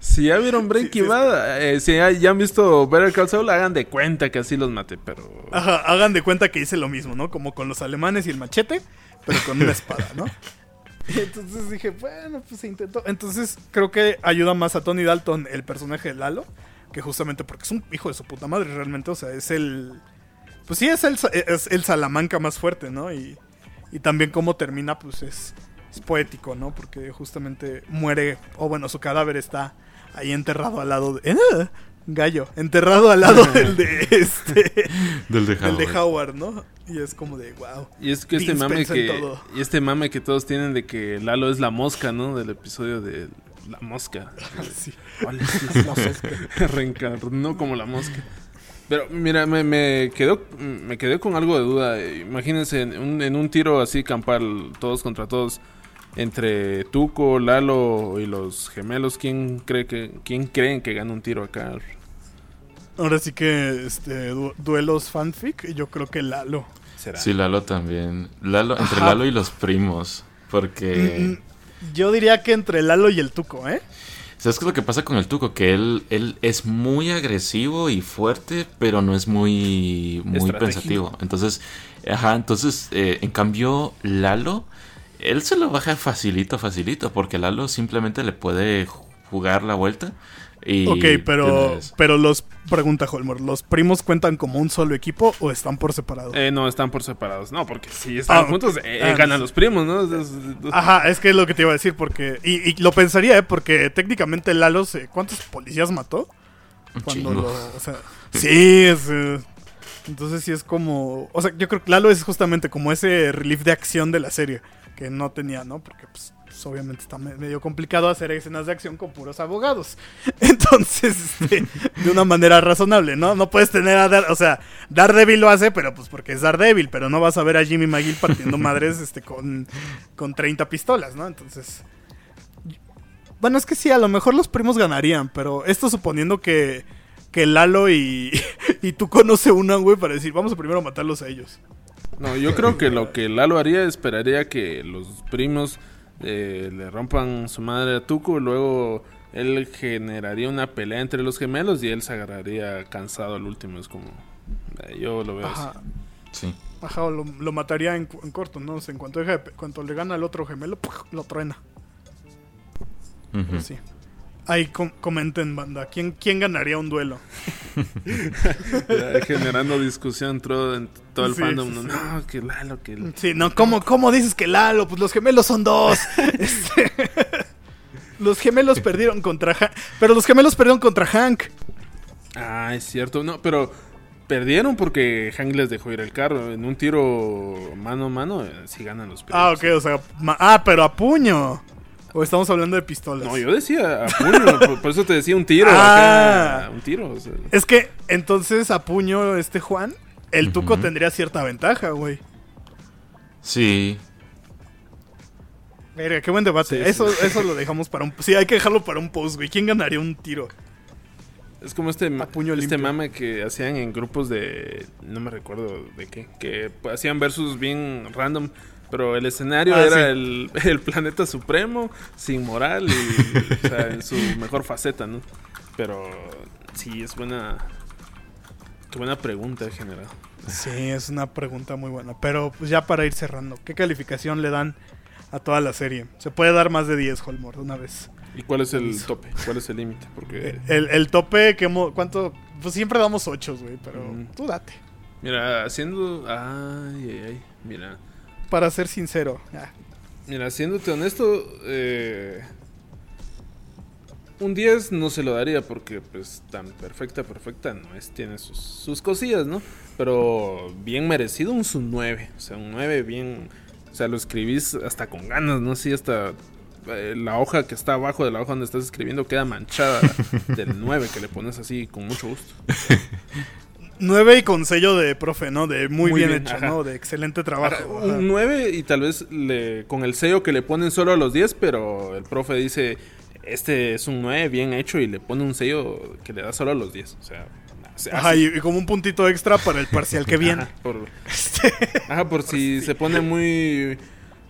Si ya vieron Breaking sí, Bad, eh, si ya, ya han visto Better Call Saul, hagan de cuenta que así los maté, pero... ajá, hagan de cuenta que hice lo mismo, ¿no? Como con los alemanes y el machete, pero con una espada, ¿no? Entonces dije, bueno, pues se intentó. Entonces creo que ayuda más a Tony Dalton el personaje de Lalo, que justamente porque es un hijo de su puta madre realmente, o sea, es el... Pues sí, es el, es el Salamanca más fuerte, ¿no? Y, y también cómo termina, pues es, es poético, ¿no? Porque justamente muere, o bueno, su cadáver está ahí enterrado al lado de... ¡Eh! Gallo, enterrado al lado del de este... Del de del de Howard. ¿no? Y es como de, wow. Y es que este mame que... Y este mame que todos tienen de que Lalo es la mosca, ¿no? Del episodio de La Mosca. Sí. Vale, sí, sí. Reencarnó como la mosca. Pero mira, me, me quedó me quedé con algo de duda. Imagínense en un, en un tiro así campal, todos contra todos, entre Tuco, Lalo y los gemelos, ¿quién cree que quién creen que gana un tiro acá? Ahora sí que este du- duelos fanfic, yo creo que Lalo. ¿Será? Sí, Lalo también. Lalo, entre Ajá. Lalo y los primos. Porque. Mm, Yo diría que entre Lalo y el Tuco, ¿eh? ¿Sabes qué es lo que pasa con el Tuco? Que él, él es muy agresivo y fuerte, pero no es muy, muy pensativo. Entonces, ajá, entonces, eh, en cambio, Lalo, él se lo baja facilito, facilito, porque Lalo simplemente le puede jugar la vuelta. Y ok, pero, pero los, pregunta Holmor, ¿los primos cuentan como un solo equipo o están por separado? Eh, no, están por separados. No, porque si están Ah, juntos, eh, ah, ganan los primos, ¿no? Ajá, es que es lo que te iba a decir, porque... Y, y lo pensaría, ¿eh? Porque técnicamente Lalo, se, ¿cuántos policías mató? Cuando lo... O sea, sí, es... eh, entonces sí es como... O sea, yo creo que Lalo es justamente como ese relief de acción de la serie, que no tenía, ¿no? Porque pues, pues, obviamente está me- medio complicado hacer escenas de acción con puros abogados. Entonces, este, de una manera razonable, ¿no? No puedes tener a Dar... O sea, Daredevil lo hace, pero pues porque es Daredevil, pero no vas a ver a Jimmy McGill partiendo madres este, con, con 30 pistolas, ¿no? Entonces... Bueno, es que sí, a lo mejor los primos ganarían, pero esto suponiendo que, que Lalo y, y tú se unan, güey, para decir, vamos a primero matarlos a ellos. No, yo creo que lo que Lalo haría, esperaría que los primos eh, le rompan su madre a Tuco, luego él generaría una pelea entre los gemelos y él se agarraría cansado al último. Es como. eh, yo lo veo así. Ajá, Sí. ajá, o lo, lo mataría en, cu- en corto, ¿no? O sea, en cuanto, deja de cuanto le gana al otro gemelo, lo truena. Pero sí. Ahí com- comenten, banda. ¿Quién, ¿Quién ganaría un duelo? Ya, generando discusión todo, en todo el Sí, fandom. sí, ¿no? sí. No, que Lalo, que... el- Sí, no, ¿cómo, cómo dices que Lalo? Pues los gemelos son dos. Este, los gemelos perdieron contra Hank. Pero los gemelos perdieron contra Hank. Ah, es cierto. No, pero perdieron porque Hank les dejó ir el carro. En un tiro mano a mano, eh, sí ganan los Ah, primeros. ok, o sea. ah, pero a puño. O estamos hablando de pistolas. No, yo decía a puño, por, por eso te decía un tiro. Ah. acá, un tiro. o sea. Es que entonces a puño este Juan, el Tuco tendría cierta ventaja, güey. Sí. Verga, qué buen debate. Sí, sí. eso, eso lo dejamos para un. Sí, hay que dejarlo para un post, güey. ¿Quién ganaría un tiro? Es como este, A puño este mame que hacían en grupos de. No me recuerdo de qué. Que hacían versus bien random. Pero el escenario Ah, era sí. el, el planeta supremo, sin moral y. o sea, en su mejor faceta, ¿no? Pero sí, es buena. Qué buena pregunta en general. Sí, es una pregunta muy buena. Pero pues ya para ir cerrando, ¿qué calificación le dan a toda la serie? Se puede dar más de 10, Holmore, de una vez. ¿Y cuál es el tope? ¿Cuál es el límite? Porque. El, el tope que hemos... ¿Cuánto? Pues siempre damos 8, güey, pero Mm. tú date. Mira, haciendo. Ay, ay, ay. Mira. Para ser sincero. ah, Mira, siéndote honesto, eh, un 10 no se lo daría porque pues tan perfecta, perfecta no es, tiene sus, sus cosillas, ¿no? Pero bien merecido un su 9, o sea, un 9 bien, o sea, lo escribís hasta con ganas, ¿no? Sí, hasta eh, la hoja que está abajo de la hoja donde estás escribiendo queda manchada del 9 que le pones así con mucho gusto. 9 y con sello de profe, ¿no? De muy, Muy bien, bien, hecho, ajá. ¿no? De excelente trabajo. ajá. un 9 y tal vez le, con el sello que le ponen solo a los 10, pero el profe dice, este es un 9 bien hecho y le pone un sello que le da solo a los 10. O sea, se Ajá, y, y como un puntito extra para el parcial que viene. Ajá, por, ajá, por si se pone muy,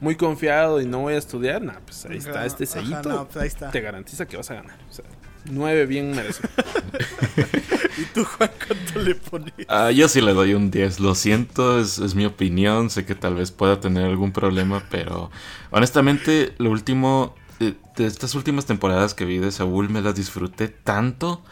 muy confiado y no voy a estudiar, nah, pues ahí está este sellito. no, pues ahí está. Te garantiza que vas a ganar. O sea, 9 bien merecido. ¿Y tú, Juan, cuánto le pones? Ah, yo sí le doy un 10. Lo siento, es, es mi opinión. Sé que tal vez pueda tener algún problema, pero honestamente, lo último. eh, De estas últimas temporadas que vi de Saúl, me las disfruté tanto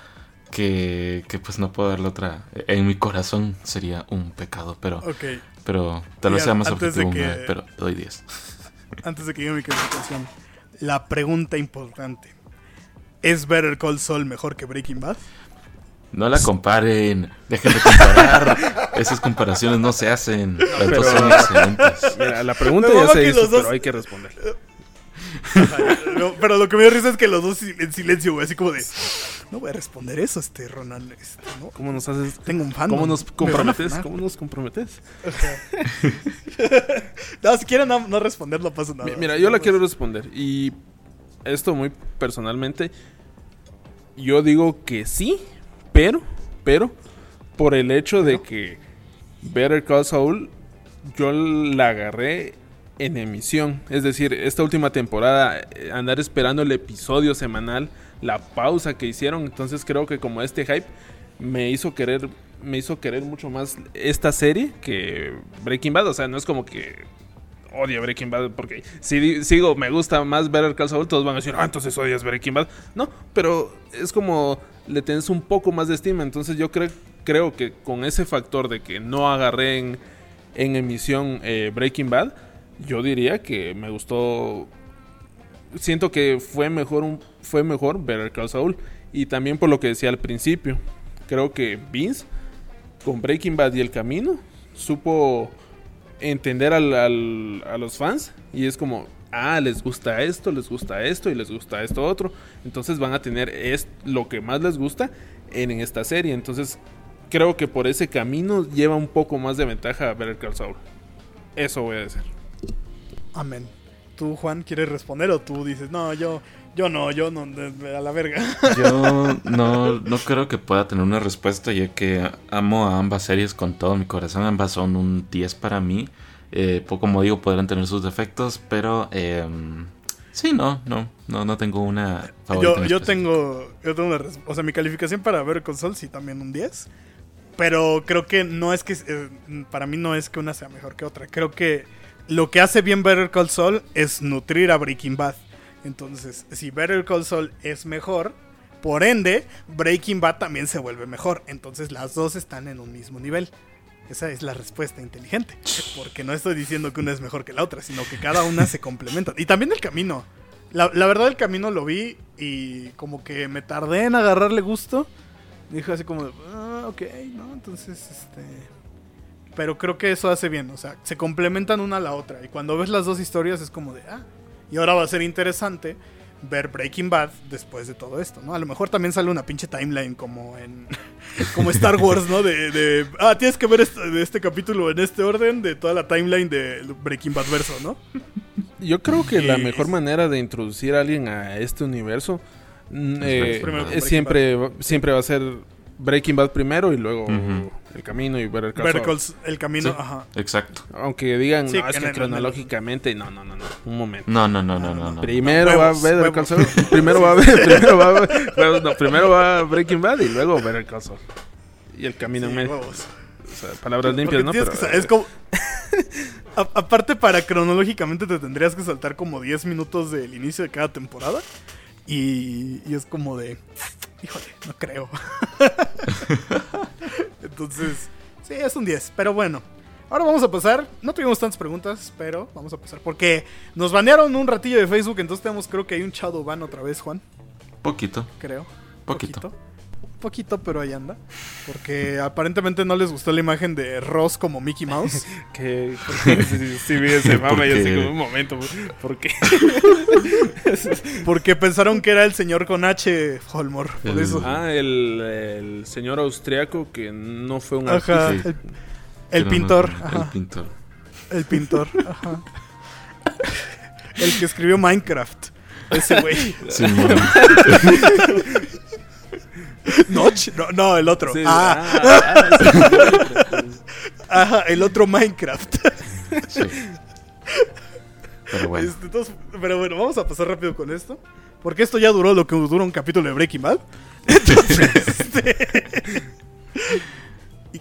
que, que pues no puedo darle otra. En mi corazón sería un pecado, pero, Ok, pero tal vez sea más objetivo un que- 9, pero doy 10. antes de que llegue mi calificación. La pregunta importante. ¿Es Better Call Saul mejor que Breaking Bad? No la comparen, dejen de comparar. Esas comparaciones no se hacen. Las dos pero- son excelentes. Mira, la pregunta ya se hizo, dos- pero hay que responder. No, pero lo que me dio risa es que los dos en silencio, güey, así como de... No voy a responder eso, este Ronan. Este, ¿no? ¿Cómo nos haces? Tengo un fan. ¿Cómo nos comprometes? ¿Cómo nos comprometes? No, si quieren no, no responder, no pasa nada. Mi- Mira, yo la quiero responder. Y esto muy personalmente. Yo digo que sí, pero, pero, por el hecho de que Better Call Saul, yo la agarré en emisión. Es decir, esta última temporada, eh, andar esperando el episodio semanal, la pausa que hicieron. Entonces creo que como este hype me hizo querer, me hizo querer mucho más esta serie que Breaking Bad. O sea, no es como que odio Breaking Bad porque si sigo, me gusta más Better Call Saul, todos van a decir, ah, entonces odias Breaking Bad. No, pero es como le tenés un poco más de estima. Entonces yo creo, creo que con ese factor de que no agarré en, en emisión eh, Breaking Bad, yo diría que me gustó. Siento que fue mejor un, fue mejor Better Call Saul. Y también por lo que decía al principio. Creo que Vince, con Breaking Bad y El Camino, supo entender a los fans. Y es como, ah, les gusta esto, les gusta esto y les gusta esto otro. Entonces van a tener es, lo que más les gusta en, en esta serie. Entonces creo que por ese camino lleva un poco más de ventaja a Better Call Saul. Eso voy a decir. Amén. ¿Tú, Juan, quieres responder o tú dices, no, yo, yo no, yo no, a la verga? Yo no, no creo que pueda tener una respuesta ya que amo a ambas series con todo mi corazón. Ambas son un 10 para mí. Eh, como digo, podrán tener sus defectos, pero eh, sí, no, no, no, no tengo una favorita. yo, yo tengo, yo tengo una o sea, mi calificación para ver console sí también un 10. Pero creo que no es que, eh, para mí no es que una sea mejor que otra. Creo que lo que hace bien Better Call Saul es nutrir a Breaking Bad. Entonces, si Better Call Saul es mejor, por ende, Breaking Bad también se vuelve mejor. Entonces, las dos están en un mismo nivel. Esa es la respuesta inteligente. Porque no estoy diciendo que una es mejor que la otra, sino que cada una se complementa. Y también el camino. La, verdad, el camino lo vi y como que me tardé en agarrarle gusto. Dijo así como, ah, ok, ¿no? Entonces, este... Pero creo que eso hace bien, o sea, se complementan una a la otra. Y cuando ves las dos historias es como de, ah, y ahora va a ser interesante ver Breaking Bad después de todo esto, ¿no? A lo mejor también sale una pinche timeline como en como Star Wars, ¿no? De, de ah, tienes que ver este, este, capítulo en este orden de toda la timeline de Breaking Bad verso, ¿no? Yo creo que la mejor manera de introducir a alguien a este universo eh, es siempre, siempre va a ser Breaking Bad primero y luego El Camino y ver el Call El Camino, ajá. Exacto. Aunque digan, no, es que cronológicamente, no, no, no, no, un momento. No, no, no, no, no. Primero va a ver el Call primero va a ver, primero va a ver, no, primero va Breaking Bad y luego ver el Call Y El Camino en medio. O sea, palabras limpias, ¿no? Pero, es como... aparte, para cronológicamente te tendrías que saltar como 10 minutos del inicio de cada temporada. Y, y es como de híjole, no creo. Entonces, sí, es un 10. Pero bueno, ahora vamos a pasar. No tuvimos tantas preguntas, pero vamos a pasar. Porque nos banearon un ratillo de Facebook, entonces tenemos, creo que hay un shadow ban otra vez, Juan. Poquito. Creo. Poquito poquito, pero ahí anda. Porque aparentemente no les gustó la imagen de Ross como Mickey Mouse. que sí, vi ese mame y así como un momento. ¿Por qué? porque pensaron que era el señor con H, Holmor. Por eso. Ah, el, señor austriaco que no fue un Ajá, el, pintor. El pintor. El pintor. Ajá. El que escribió Minecraft. Ese güey. Sí, ¿Notch? No, no, el otro. ah. ah, ah el otro Minecraft. Pero bueno. Este, pero bueno, vamos a pasar rápido con esto. Porque esto ya duró lo que dura un capítulo de Breaking Bad. este...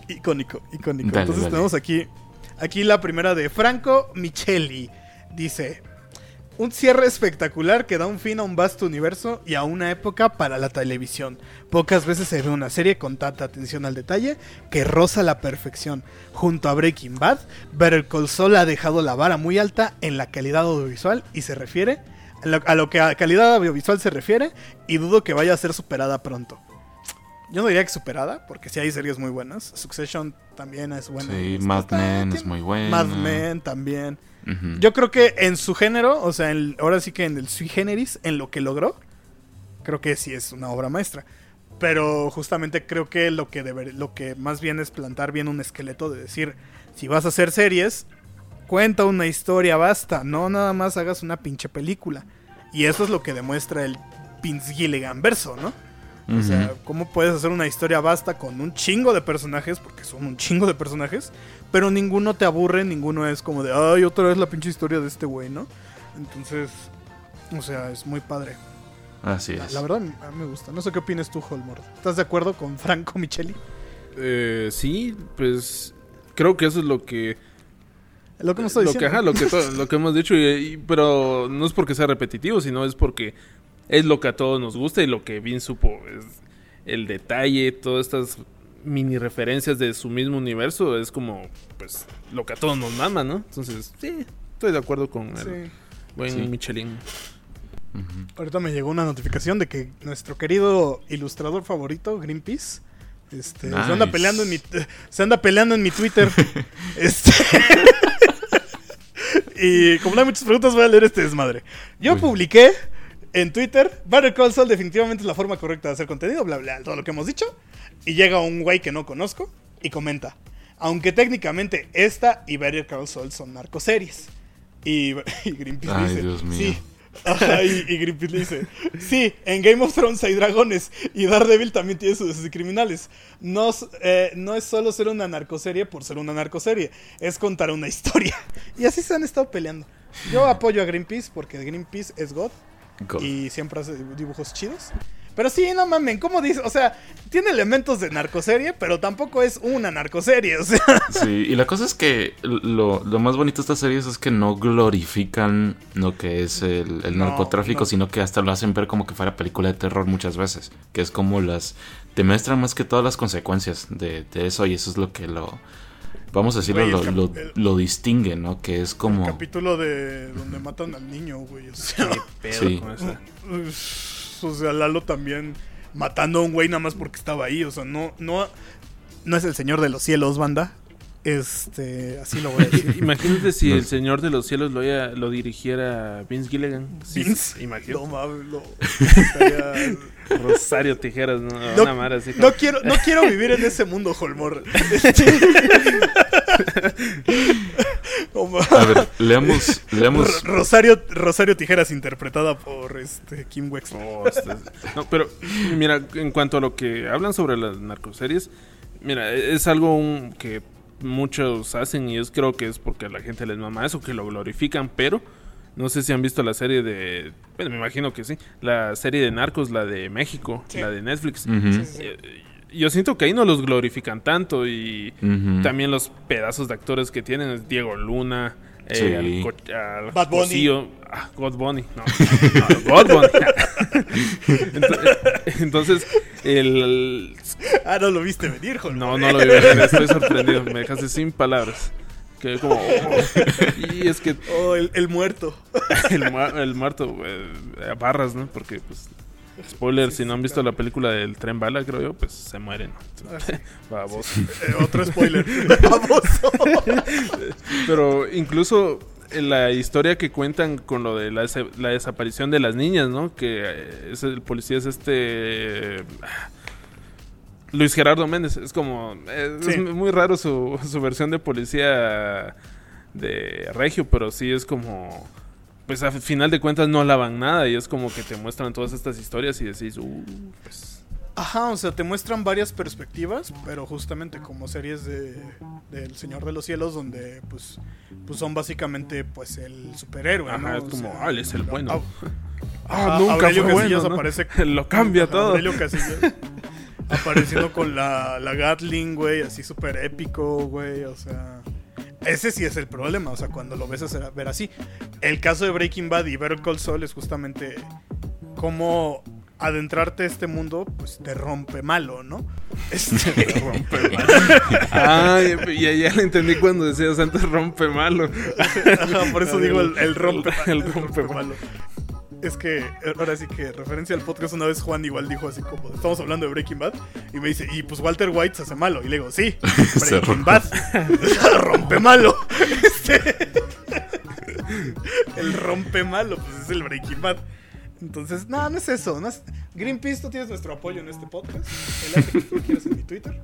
icónico, icónico. Entonces tenemos aquí, aquí la primera de Franco Micheli. Dice, un cierre espectacular que da un fin a un vasto universo y a una época para la televisión. Pocas veces se ve una serie con tanta atención al detalle que roza la perfección. Junto a Breaking Bad, Better Call Saul ha dejado la vara muy alta en la calidad audiovisual y se refiere a lo, que a calidad audiovisual se refiere y dudo que vaya a ser superada pronto. Yo no diría que superada, porque sí hay series muy buenas. Succession también es buena. Sí, Mad Men es muy buena. Mad Men también. Yo creo que en su género, o sea, ahora sí que en el sui generis, en lo que logró, creo que sí es una obra maestra. Pero justamente creo que lo que, lo que más bien es plantar bien un esqueleto de decir, si vas a hacer series, cuenta una historia, basta, no nada más hagas una pinche película. Y eso es lo que demuestra el Vince Gilligan verso, ¿no? O sea, ¿cómo puedes hacer una historia basta con un chingo de personajes? Porque son un chingo de personajes. Pero ninguno te aburre, ninguno es como de, ay, otra vez la pinche historia de este güey, ¿no? Entonces, o sea, es muy padre. Así es. La, verdad, a mí me gusta. No sé qué opinas tú, Holmord. ¿Estás de acuerdo con Franco Micheli? Eh, sí, pues creo que eso es lo que... Lo que hemos lo que, ajá, lo, que lo que hemos dicho, pero no es porque sea repetitivo, sino es porque es lo que a todos nos gusta y lo que bien supo es el detalle, todas estas mini referencias de su mismo universo es como pues lo que a todos nos mama, ¿no? Entonces, sí, estoy de acuerdo con el buen Michelin. Ahorita me llegó una notificación de que nuestro querido ilustrador favorito, Greenpeace, este, se anda peleando en mi se anda peleando en mi Twitter. este y como no hay muchas preguntas, voy a leer este desmadre. Yo publiqué en Twitter, Call Saul definitivamente es la forma correcta de hacer contenido, bla, bla, todo lo que hemos dicho. Y llega un güey que no conozco y comenta, aunque técnicamente esta y Better Call Saul son narcoseries. Y, y Greenpeace Ay, dice, Dios mío. sí. y, Greenpeace dice, sí, en Game of Thrones hay dragones y Daredevil también tiene sus criminales. No, eh, no es solo ser una narcoserie por ser una narcoserie, es contar una historia. Y así se han estado peleando. Yo apoyo a Greenpeace porque Greenpeace es God y siempre hace dibujos chidos. Pero sí, no mamen, ¿cómo dice? O sea, tiene elementos de narcoserie, pero tampoco es una narcoserie, o sea. Sí, y la cosa es que lo, lo más bonito de estas series es que no glorifican lo que es el, el No, narcotráfico, no. sino que hasta lo hacen ver como que fuera película de terror muchas veces. Que es como las... Te muestran más que todas las consecuencias de, de eso y eso es lo que lo... Vamos a decirlo, Güey, el lo, cap- lo, el- lo distingue, ¿no? Que es como... Capítulo de donde matan al niño, güey. O sea, Qué pedo Sí. con eso. O sea, Lalo también matando a un güey nada más porque estaba ahí. O sea, no, no, no es el señor de los cielos, banda. Este, así lo voy a decir. Imagínate si No el. Señor de los Cielos lo, haya- lo dirigiera Vince Gilligan. Sí, Vince, Imagínate. no mames, no. Estaría- Rosario Tijeras, ¿no? No, Una madre así como- no quiero, no quiero vivir en ese mundo, Holmor. A ver, leamos... leamos Ro- Rosario, Rosario Tijeras interpretada por este Kim Wexler. Oh, este- no, pero mira, en cuanto a lo que hablan sobre las narcoseries, mira, es algo un- que muchos hacen y es creo que es porque a la gente les mama eso, que lo glorifican, pero no sé si han visto la serie de, bueno, me imagino que sí, la serie de Narcos, la de México, Sí. la de Netflix. Eh, Yo siento que ahí no los glorifican tanto y también los pedazos de actores que tienen es Diego Luna, eh, Sí. al co- al Bad Bunny. Ah, God Bunny, no, no, God Bunny. entonces, entonces, el, Ah, no lo viste venir, Holmor. no, no lo vi venir, estoy sorprendido, me dejaste sin palabras. Que como, oh, y es que Oh, el, el muerto. el, el muerto, eh, a barras, ¿no? Porque, pues, spoiler, si no han visto la película del tren bala, creo yo, pues se mueren. Ah, sí. Baboso. Eh, otro spoiler. Baboso. Pero incluso la historia que cuentan con lo de la, la desaparición de las niñas, ¿no? Que eh, es el policía es este... ah, Luis Gerardo Méndez. Es como... eh, Es, Sí. muy raro su, su versión de policía de Regio, pero sí es como... Pues a final de cuentas no alaban nada y es como que te muestran todas estas historias y decís, uh, pues... Ajá, o sea, te muestran varias perspectivas, pero justamente como series de del Señor de los Cielos, donde pues, pues son básicamente pues el superhéroe, Ajá, ¿no? es como, ah, él es el bueno. Ah, Ah, nunca Aurelio fue Casillas bueno, ¿no? aparece Lo cambia todo. Aurelio Casillas apareciendo con la, la Gatling, güey, así súper épico, güey, o sea... Ese sí es el problema, o sea, cuando lo ves a ver así. El caso de Breaking Bad y Better Call Saul es justamente cómo adentrarte a este mundo, pues te rompe malo, ¿no? Este, rompe malo. Ah, ya, ya le entendí cuando decías antes rompe malo. Ajá, por eso digo el, el rompe, El el rompe rompe malo. Es que ahora sí que referencia al podcast una vez Juan igual dijo así como estamos hablando de Breaking Bad y me dice y pues Walter White se hace malo y le digo sí Se Breaking. Bad rompe malo. Este, el rompe malo pues es el Breaking Bad. Entonces no no es eso no es- Greenpeace tú tienes nuestro apoyo en este podcast. El arte que tú quieres en mi Twitter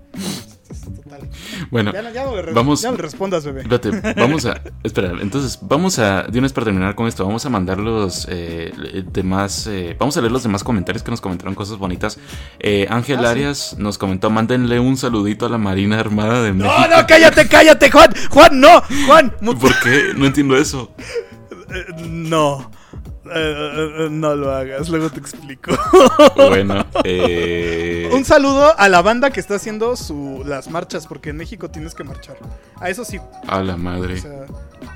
total Bueno, ya no, ya no le, vamos- ya no le respondas bebé Espérate, vamos a. Espera, entonces, vamos a. De una vez para terminar con esto, vamos a mandar los eh, demás. eh, vamos a leer los demás comentarios que nos comentaron cosas bonitas. Eh, Ángel Ah, sí. Arias nos comentó: mándenle un saludito a la Marina Armada de México. no no cállate cállate Juan Juan no Juan ¿Por qué? No entiendo eso. Eh, no. Eh, eh, no lo hagas, luego te explico. Bueno, eh. Un saludo a la banda que está haciendo su, las marchas, porque en México tienes que marchar. A eso sí. A la madre. O sea,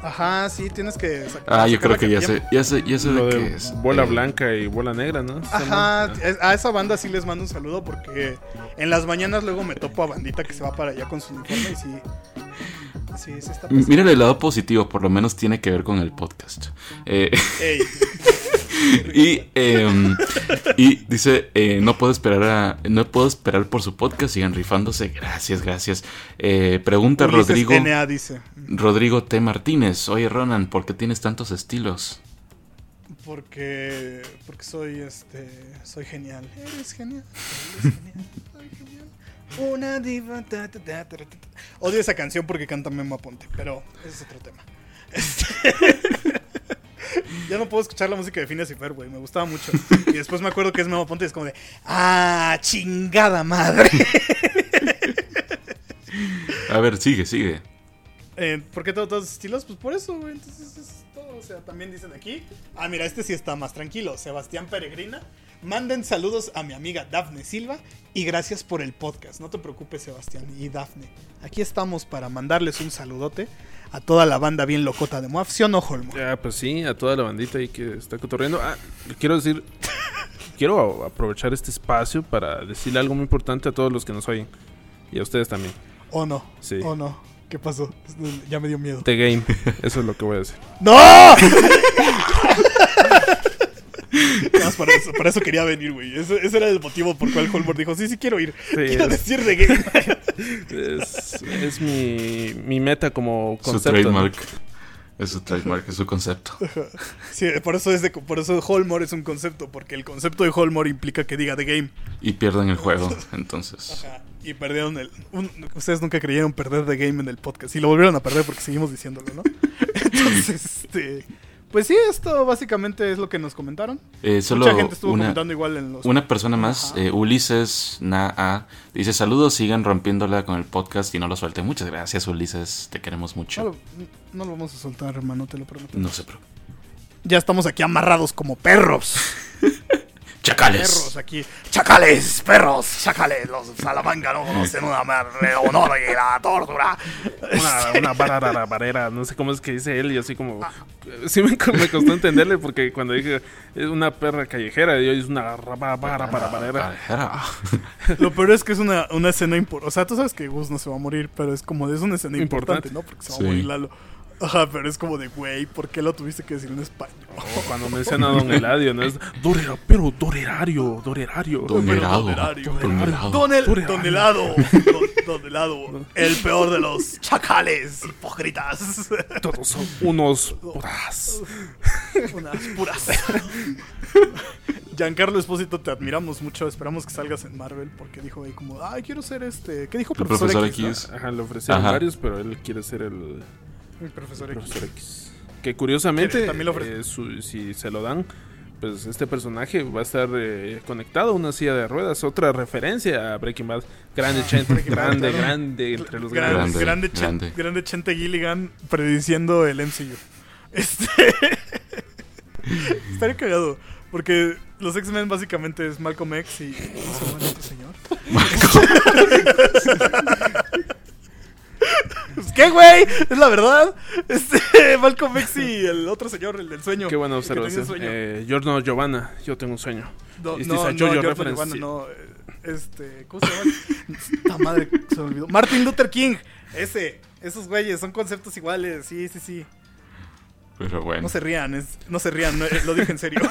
ajá, sí, tienes que sacar. Ah, yo sacar creo que ya sé, ya sé, ya sé Lo de de qué es. bola Eh, blanca y bola negra, ¿no? Ajá, a esa banda sí les mando un saludo porque en las mañanas luego me topo a bandita que se va para allá con su uniforme y sí. Sí, sí está pasando. Mira el lado positivo, por lo menos tiene que ver con el podcast. Eh, Ey, y, em, y dice, eh, no puedo esperar a, no puedo esperar por su podcast, sigan rifándose. Gracias, gracias. Eh, pregunta Ulises Rodrigo, NA dice. Rodrigo T. Martínez. Oye, Ronan, ¿por qué tienes tantos estilos? Porque, porque soy este, soy genial. Eres genial. Eres genial. Una diva. ta, ta, ta. Odio esa canción porque canta Memo Aponte, pero ese es otro tema. Este- ya no puedo escuchar la música de Phineas y Fer, güey. Me gustaba mucho. Y después me acuerdo que es Memo Aponte y es como de, ah, chingada madre. A ver, sigue, sigue. Eh, ¿Por qué tengo todos esos estilos? Pues por eso, güey. Entonces es todo. O sea, también dicen aquí. Ah, mira, este sí está más tranquilo. Sebastián Peregrina. Manden saludos a mi amiga Dafne Silva y gracias por el podcast. No te preocupes, Sebastián y Dafne. Aquí estamos para mandarles un saludote a toda la banda bien locota de Moaf. ¿Sí o no, Holmo? Ya, pues sí, a toda la bandita ahí que está cotorreando. Ah, quiero decir, quiero aprovechar este espacio para decirle algo muy importante a todos los que nos oyen. Y a ustedes también. ¿O no? Sí. ¿O no? ¿Qué pasó? Ya me dio miedo. The Game. Eso es lo que voy a decir. ¡No! Para, eso, quería venir, güey. Ese, ese era el motivo por cual Holmor dijo, sí, sí quiero ir. Sí, quiero es- decir de game. Es, es mi, mi meta como Su concepto. ¿no? trademark. Es su trademark, es su concepto. Sí, por eso es de, por eso Holmor es un concepto, porque el concepto de Holmor implica que diga de game. Y pierden el juego, entonces. Ajá, Y perdieron el. un- ustedes nunca creyeron perder de game en el podcast. Y lo volvieron a perder porque seguimos diciéndolo, ¿no? Entonces, este. Pues sí, esto básicamente es lo que nos comentaron. Eh, solo Mucha gente estuvo una, comentando igual en los. una persona más, eh, Ulises Naa, dice saludos, sigan rompiéndola con el podcast y no lo suelten. Muchas gracias, Ulises, te queremos No mucho. lo, no lo vamos a soltar, hermano, te lo prometo. No se preocupen. Ya estamos aquí amarrados como perros. Chacales. Perros aquí. Chacales, perros, chacales. Los Salamanca no conocen una madre honor y la tortura. Una, una barara barera, no sé cómo es que dice él y así como... Sí me, co- me costó entenderle porque cuando dije es una perra callejera y hoy es una bara para barera. Era- Lo peor es que es una, una escena importante. O sea, tú sabes que Gus no se va a morir, pero es como de es una escena importante, Importante. ¿no? Porque se va Sí. a morir Lalo. Ajá, pero es como de, güey, ¿por qué lo tuviste que decir en español? Cuando menciona a Don Eladio, ¿no? Es dorera, pero dorerario, dorerario. Donerado. Donerado. Don, el, don helado. Don, don helado. El peor de los chacales hipócritas. Todos son unos puras. Unas puras. Giancarlo Espósito, te admiramos mucho. Esperamos que salgas en Marvel porque dijo ahí como, ay, quiero ser este. ¿Qué dijo El profesor, profesor X? no? Ajá, le ofrecieron Ajá. varios, pero él quiere ser el El profesor X. profesor X. Que curiosamente, también lo eh, su- si se lo dan, pues este personaje va a estar eh, conectado a una silla de ruedas. Otra referencia a Breaking Bad. Grande Chente, Breaking Bad, grande, claro. grande entre los Grande, grandes. Grande, grande, grande. grande Chente Gilligan prediciendo el MCU. Este. Estaría cagado. Porque los X-Men básicamente es Malcolm X y. ¿Cómo se llama este señor? Pues, ¿Qué, güey? Es la verdad. Este, Malcolm X y el otro señor, el del sueño. Qué buena observación. Eh, Giorno Giovanna, yo tengo un sueño. No, no, no? Giovanna, no, eh, este, ¿cómo se llama? Esta madre se me olvidó. Martin Luther King. Ese, esos güeyes son conceptos iguales. Sí, sí, sí. Pero bueno. No se rían, es, no se rían, no, lo dije en serio.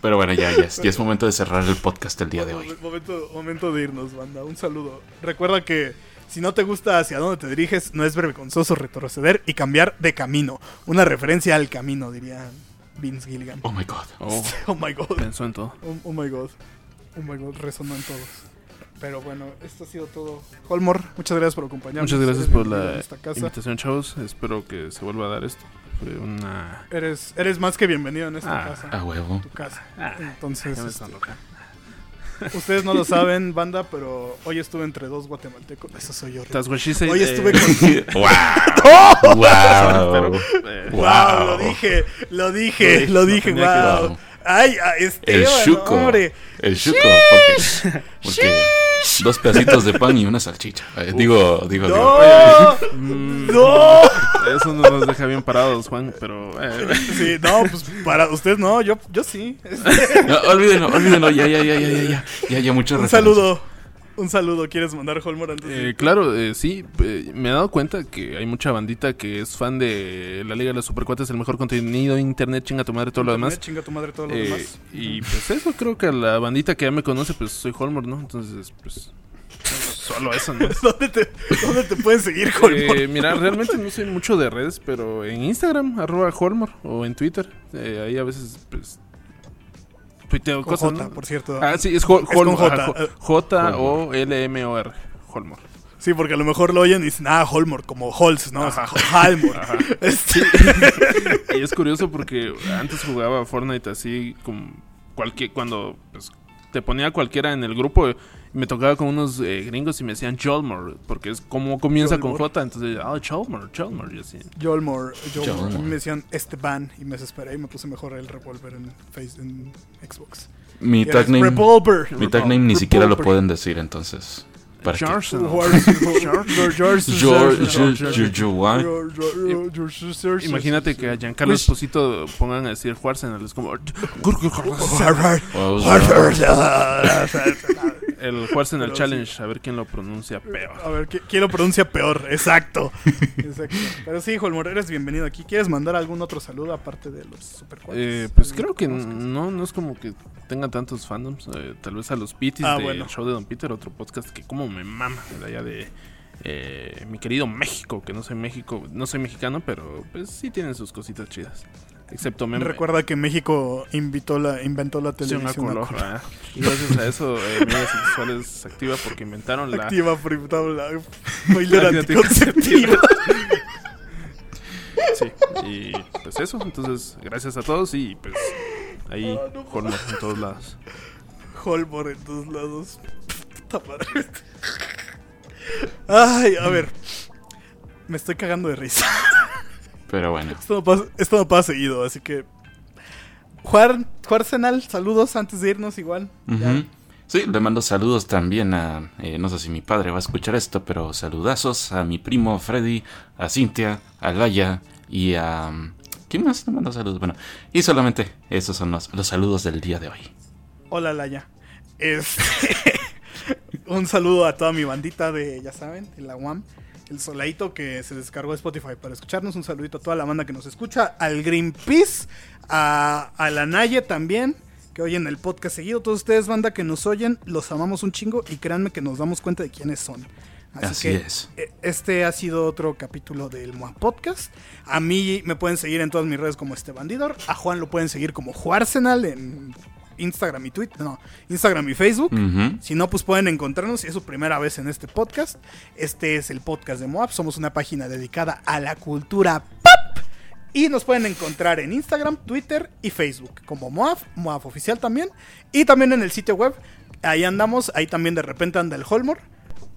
Pero bueno, ya, ya, es, ya es momento de cerrar el podcast el día de hoy. momento, momento de irnos, banda. Un saludo. Recuerda que si no te gusta hacia dónde te diriges, no es vergonzoso retroceder y cambiar de camino. Una referencia al camino, diría Vince Gilligan. Oh my god. Oh, Oh my god. pensó en todo. Oh, oh my god. Oh my god, resonó en todos. Pero bueno, esto ha sido todo. Holmor, muchas gracias por acompañarnos. Muchas gracias por la en invitación, chavos. Espero que se vuelva a dar esto. Fue una... Eres, eres más que bienvenido en esta Ah, casa. A huevo. Tu casa. Ah, Entonces, ya me este. ustedes no lo saben, banda, pero hoy estuve entre dos guatemaltecos. Eso soy yo. Hoy eh, estuve con. ¡Wow! eh, ¡Wow! Wow. Lo dije, lo dije, lo dije, wow. Ay, Esteban, El hombre. El. Porque, porque dos pedacitos de pan y una salchicha. Eh, digo, digo, digo. ¡No! mm, ¡No! Eso no nos deja bien parados, Juan, pero... eh, Sí, no, pues para ustedes no, yo, yo sí. Este, No, olvídenlo, olvídenlo. Ya, ya, ya, ya, ya, ya. Ya, ya, muchas un referencias. saludo. Un saludo, ¿quieres mandar Holmor antes de- Eh, claro, eh, sí, eh, me he dado cuenta que hay mucha bandita que es fan de la Liga de los Supercuates, el mejor contenido de internet, chinga tu madre, todo lo demás. Chinga tu madre todo lo Eh, demás. y pues eso, creo que a la bandita que ya me conoce, pues soy Holmor, ¿no? Entonces, pues solo eso, ¿no? ¿Dónde te, ¿Dónde te pueden seguir, Holmor? Eh, mira, realmente no soy mucho de redes, pero en Instagram, arroba Holmor, o en Twitter, eh, ahí a veces, pues, tuiteo Con cosas, J, ¿no? por cierto. Ah, sí, es, Hol- Es con Holmor, J, eh. J-O-L-M-O-R, Holmor. Sí, porque a lo mejor lo oyen y dicen, ah, Holmor, como Holz, ¿no? O sea, Halmor. Ajá. Este, Y es curioso porque antes jugaba Fortnite así como cualquier cuando pues, te ponía cualquiera en el grupo me tocaba con unos eh, gringos y me decían Jolmore, porque es como comienza con. J, entonces, ah, Jolmore, Jolmore. Jolmore, Jolmore. Jolmore. A mí me decían Esteban y me desesperé y me puse mejor el revólver en, face, en Xbox. Mi tag name, Revolver. mi tag name ni siquiera lo pueden decir, entonces. ¿Para. George- George, George, George, why? Imagínate que a Giancarlo Esposito pongan a decir Arsenal, es como El Arsenal Pero Challenge, a ver quién lo pronuncia peor. A ver, ¿qui- ¿quién lo pronuncia peor? Exacto. Exacto. Pero sí, Holmor, eres bienvenido aquí. ¿Quieres mandar algún otro saludo aparte de los super Eh, pues creo que no, no es como que tenga tantos fandoms. eh, tal vez a los Pitis Ah, del bueno. show de Don Peter, otro podcast que como me mama de allá de eh, mi querido México, que no soy México, no soy mexicano, pero pues sí tienen sus cositas chidas. Excepto Meme. Recuerda que México invitó la, inventó la Televisión a televisión a color. Y gracias a eso, eh, Medidas Sexuales se activa porque inventaron la. activa por la bailar La anticonceptiva. Sí, y pues eso. Entonces, gracias a todos y pues ahí, Ah, no Holmor en todos lados. Holmor en todos lados. Puta madre. Ay, a ver. Me estoy cagando de risa. Pero bueno. Esto no pasa, esto no pasa seguido, así que. Juar, Juarsenal, saludos antes de irnos igual. Sí, le mando saludos también a, eh, no sé si mi padre va a escuchar esto, pero saludazos a mi primo Freddy, a Cintia, a Laia y a... ¿Quién más le mando saludos? Bueno, y solamente esos son los, los saludos del día de hoy. Hola, Laya. Este, un saludo a toda mi bandita de, ya saben, el UAM. El soladito que se descargó de Spotify para escucharnos. Un saludito a toda la banda que nos escucha. Al Greenpeace. A, a la Naye también. Que oyen el podcast seguido. Todos ustedes, banda que nos oyen. Los amamos un chingo. Y créanme que nos damos cuenta de quiénes son. Así que, es. eh, Este ha sido otro capítulo del MOA Podcast. A mí me pueden seguir en todas mis redes como este bandidor. A Juan lo pueden seguir como Juarsenal en Instagram y Twitter. No, Instagram y Facebook. Si no, pues pueden encontrarnos si es su primera vez en este podcast. Este es el podcast de Moab. Somos una página dedicada a la cultura pop. Y nos pueden encontrar en Instagram, Twitter y Facebook como Moab, Moab oficial también. Y también en el sitio web. Ahí andamos. Ahí también de repente anda el Holmor.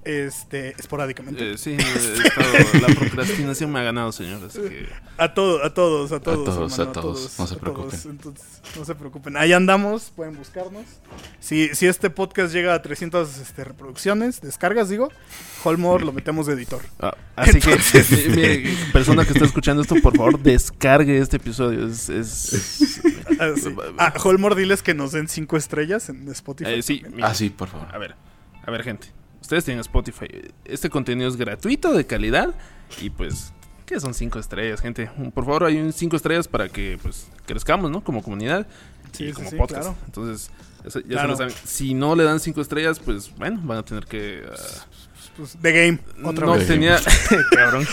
Este, esporádicamente. Eh, sí, he estado- la procrastinación me ha ganado, señor. Así que A todos, a todos, a todos. todos, hermano, a todos. No se preocupen. Entonces, no se preocupen. Ahí andamos, pueden buscarnos. Si, si este podcast llega a 300 este, reproducciones, descargas, digo, Holmor lo metemos de editor. Ah, así que, eh, mi persona que está escuchando esto, por favor, descargue este episodio. Es, es- Ah, sí. Ah, diles que nos den 5 estrellas en Spotify. eh, sí, Ah, sí, por favor. A ver, a ver, gente. Ustedes tienen Spotify. Este contenido es gratuito, de calidad. Y pues, ¿qué son cinco estrellas, gente? Por favor, hay un cinco estrellas para que pues crezcamos, ¿no? Como comunidad Sí, y sí, como sí, podcast. claro. Entonces, eso ya Claro. se lo saben. Si no le dan cinco estrellas, pues bueno, van a tener que. ah, Pues, The Game, otra no vez. tenía. cabrón.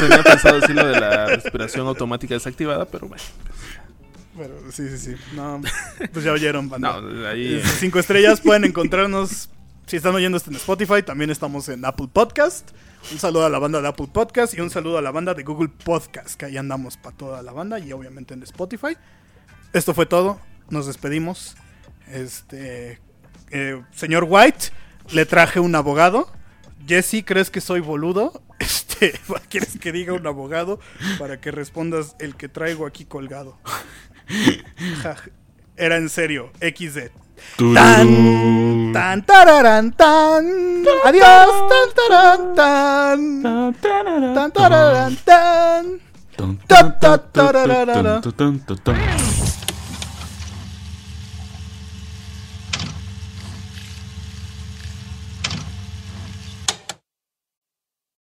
tenía pensado decir lo de la respiración automática desactivada, pero bueno. Pero, sí, sí, sí. No, pues ya oyeron, banda. No, ahí. 5 estrellas pueden encontrarnos. Si están oyendo esto en Spotify, también estamos en Apple Podcast. Un saludo a la banda de Apple Podcast y un saludo a la banda de Google Podcast, que ahí andamos para toda la banda y obviamente en Spotify. Esto fue todo. Nos despedimos. Este. eh, señor White, le traje un abogado. Jesse, ¿crees que soy boludo? Este, ¿quieres que diga un abogado para que respondas el que traigo aquí colgado? Era en serio, XD. Tan, tan, tararán, tan. Adiós, tan, tararán, tan. Tan, tararán, tan. Tun, Ta, tun,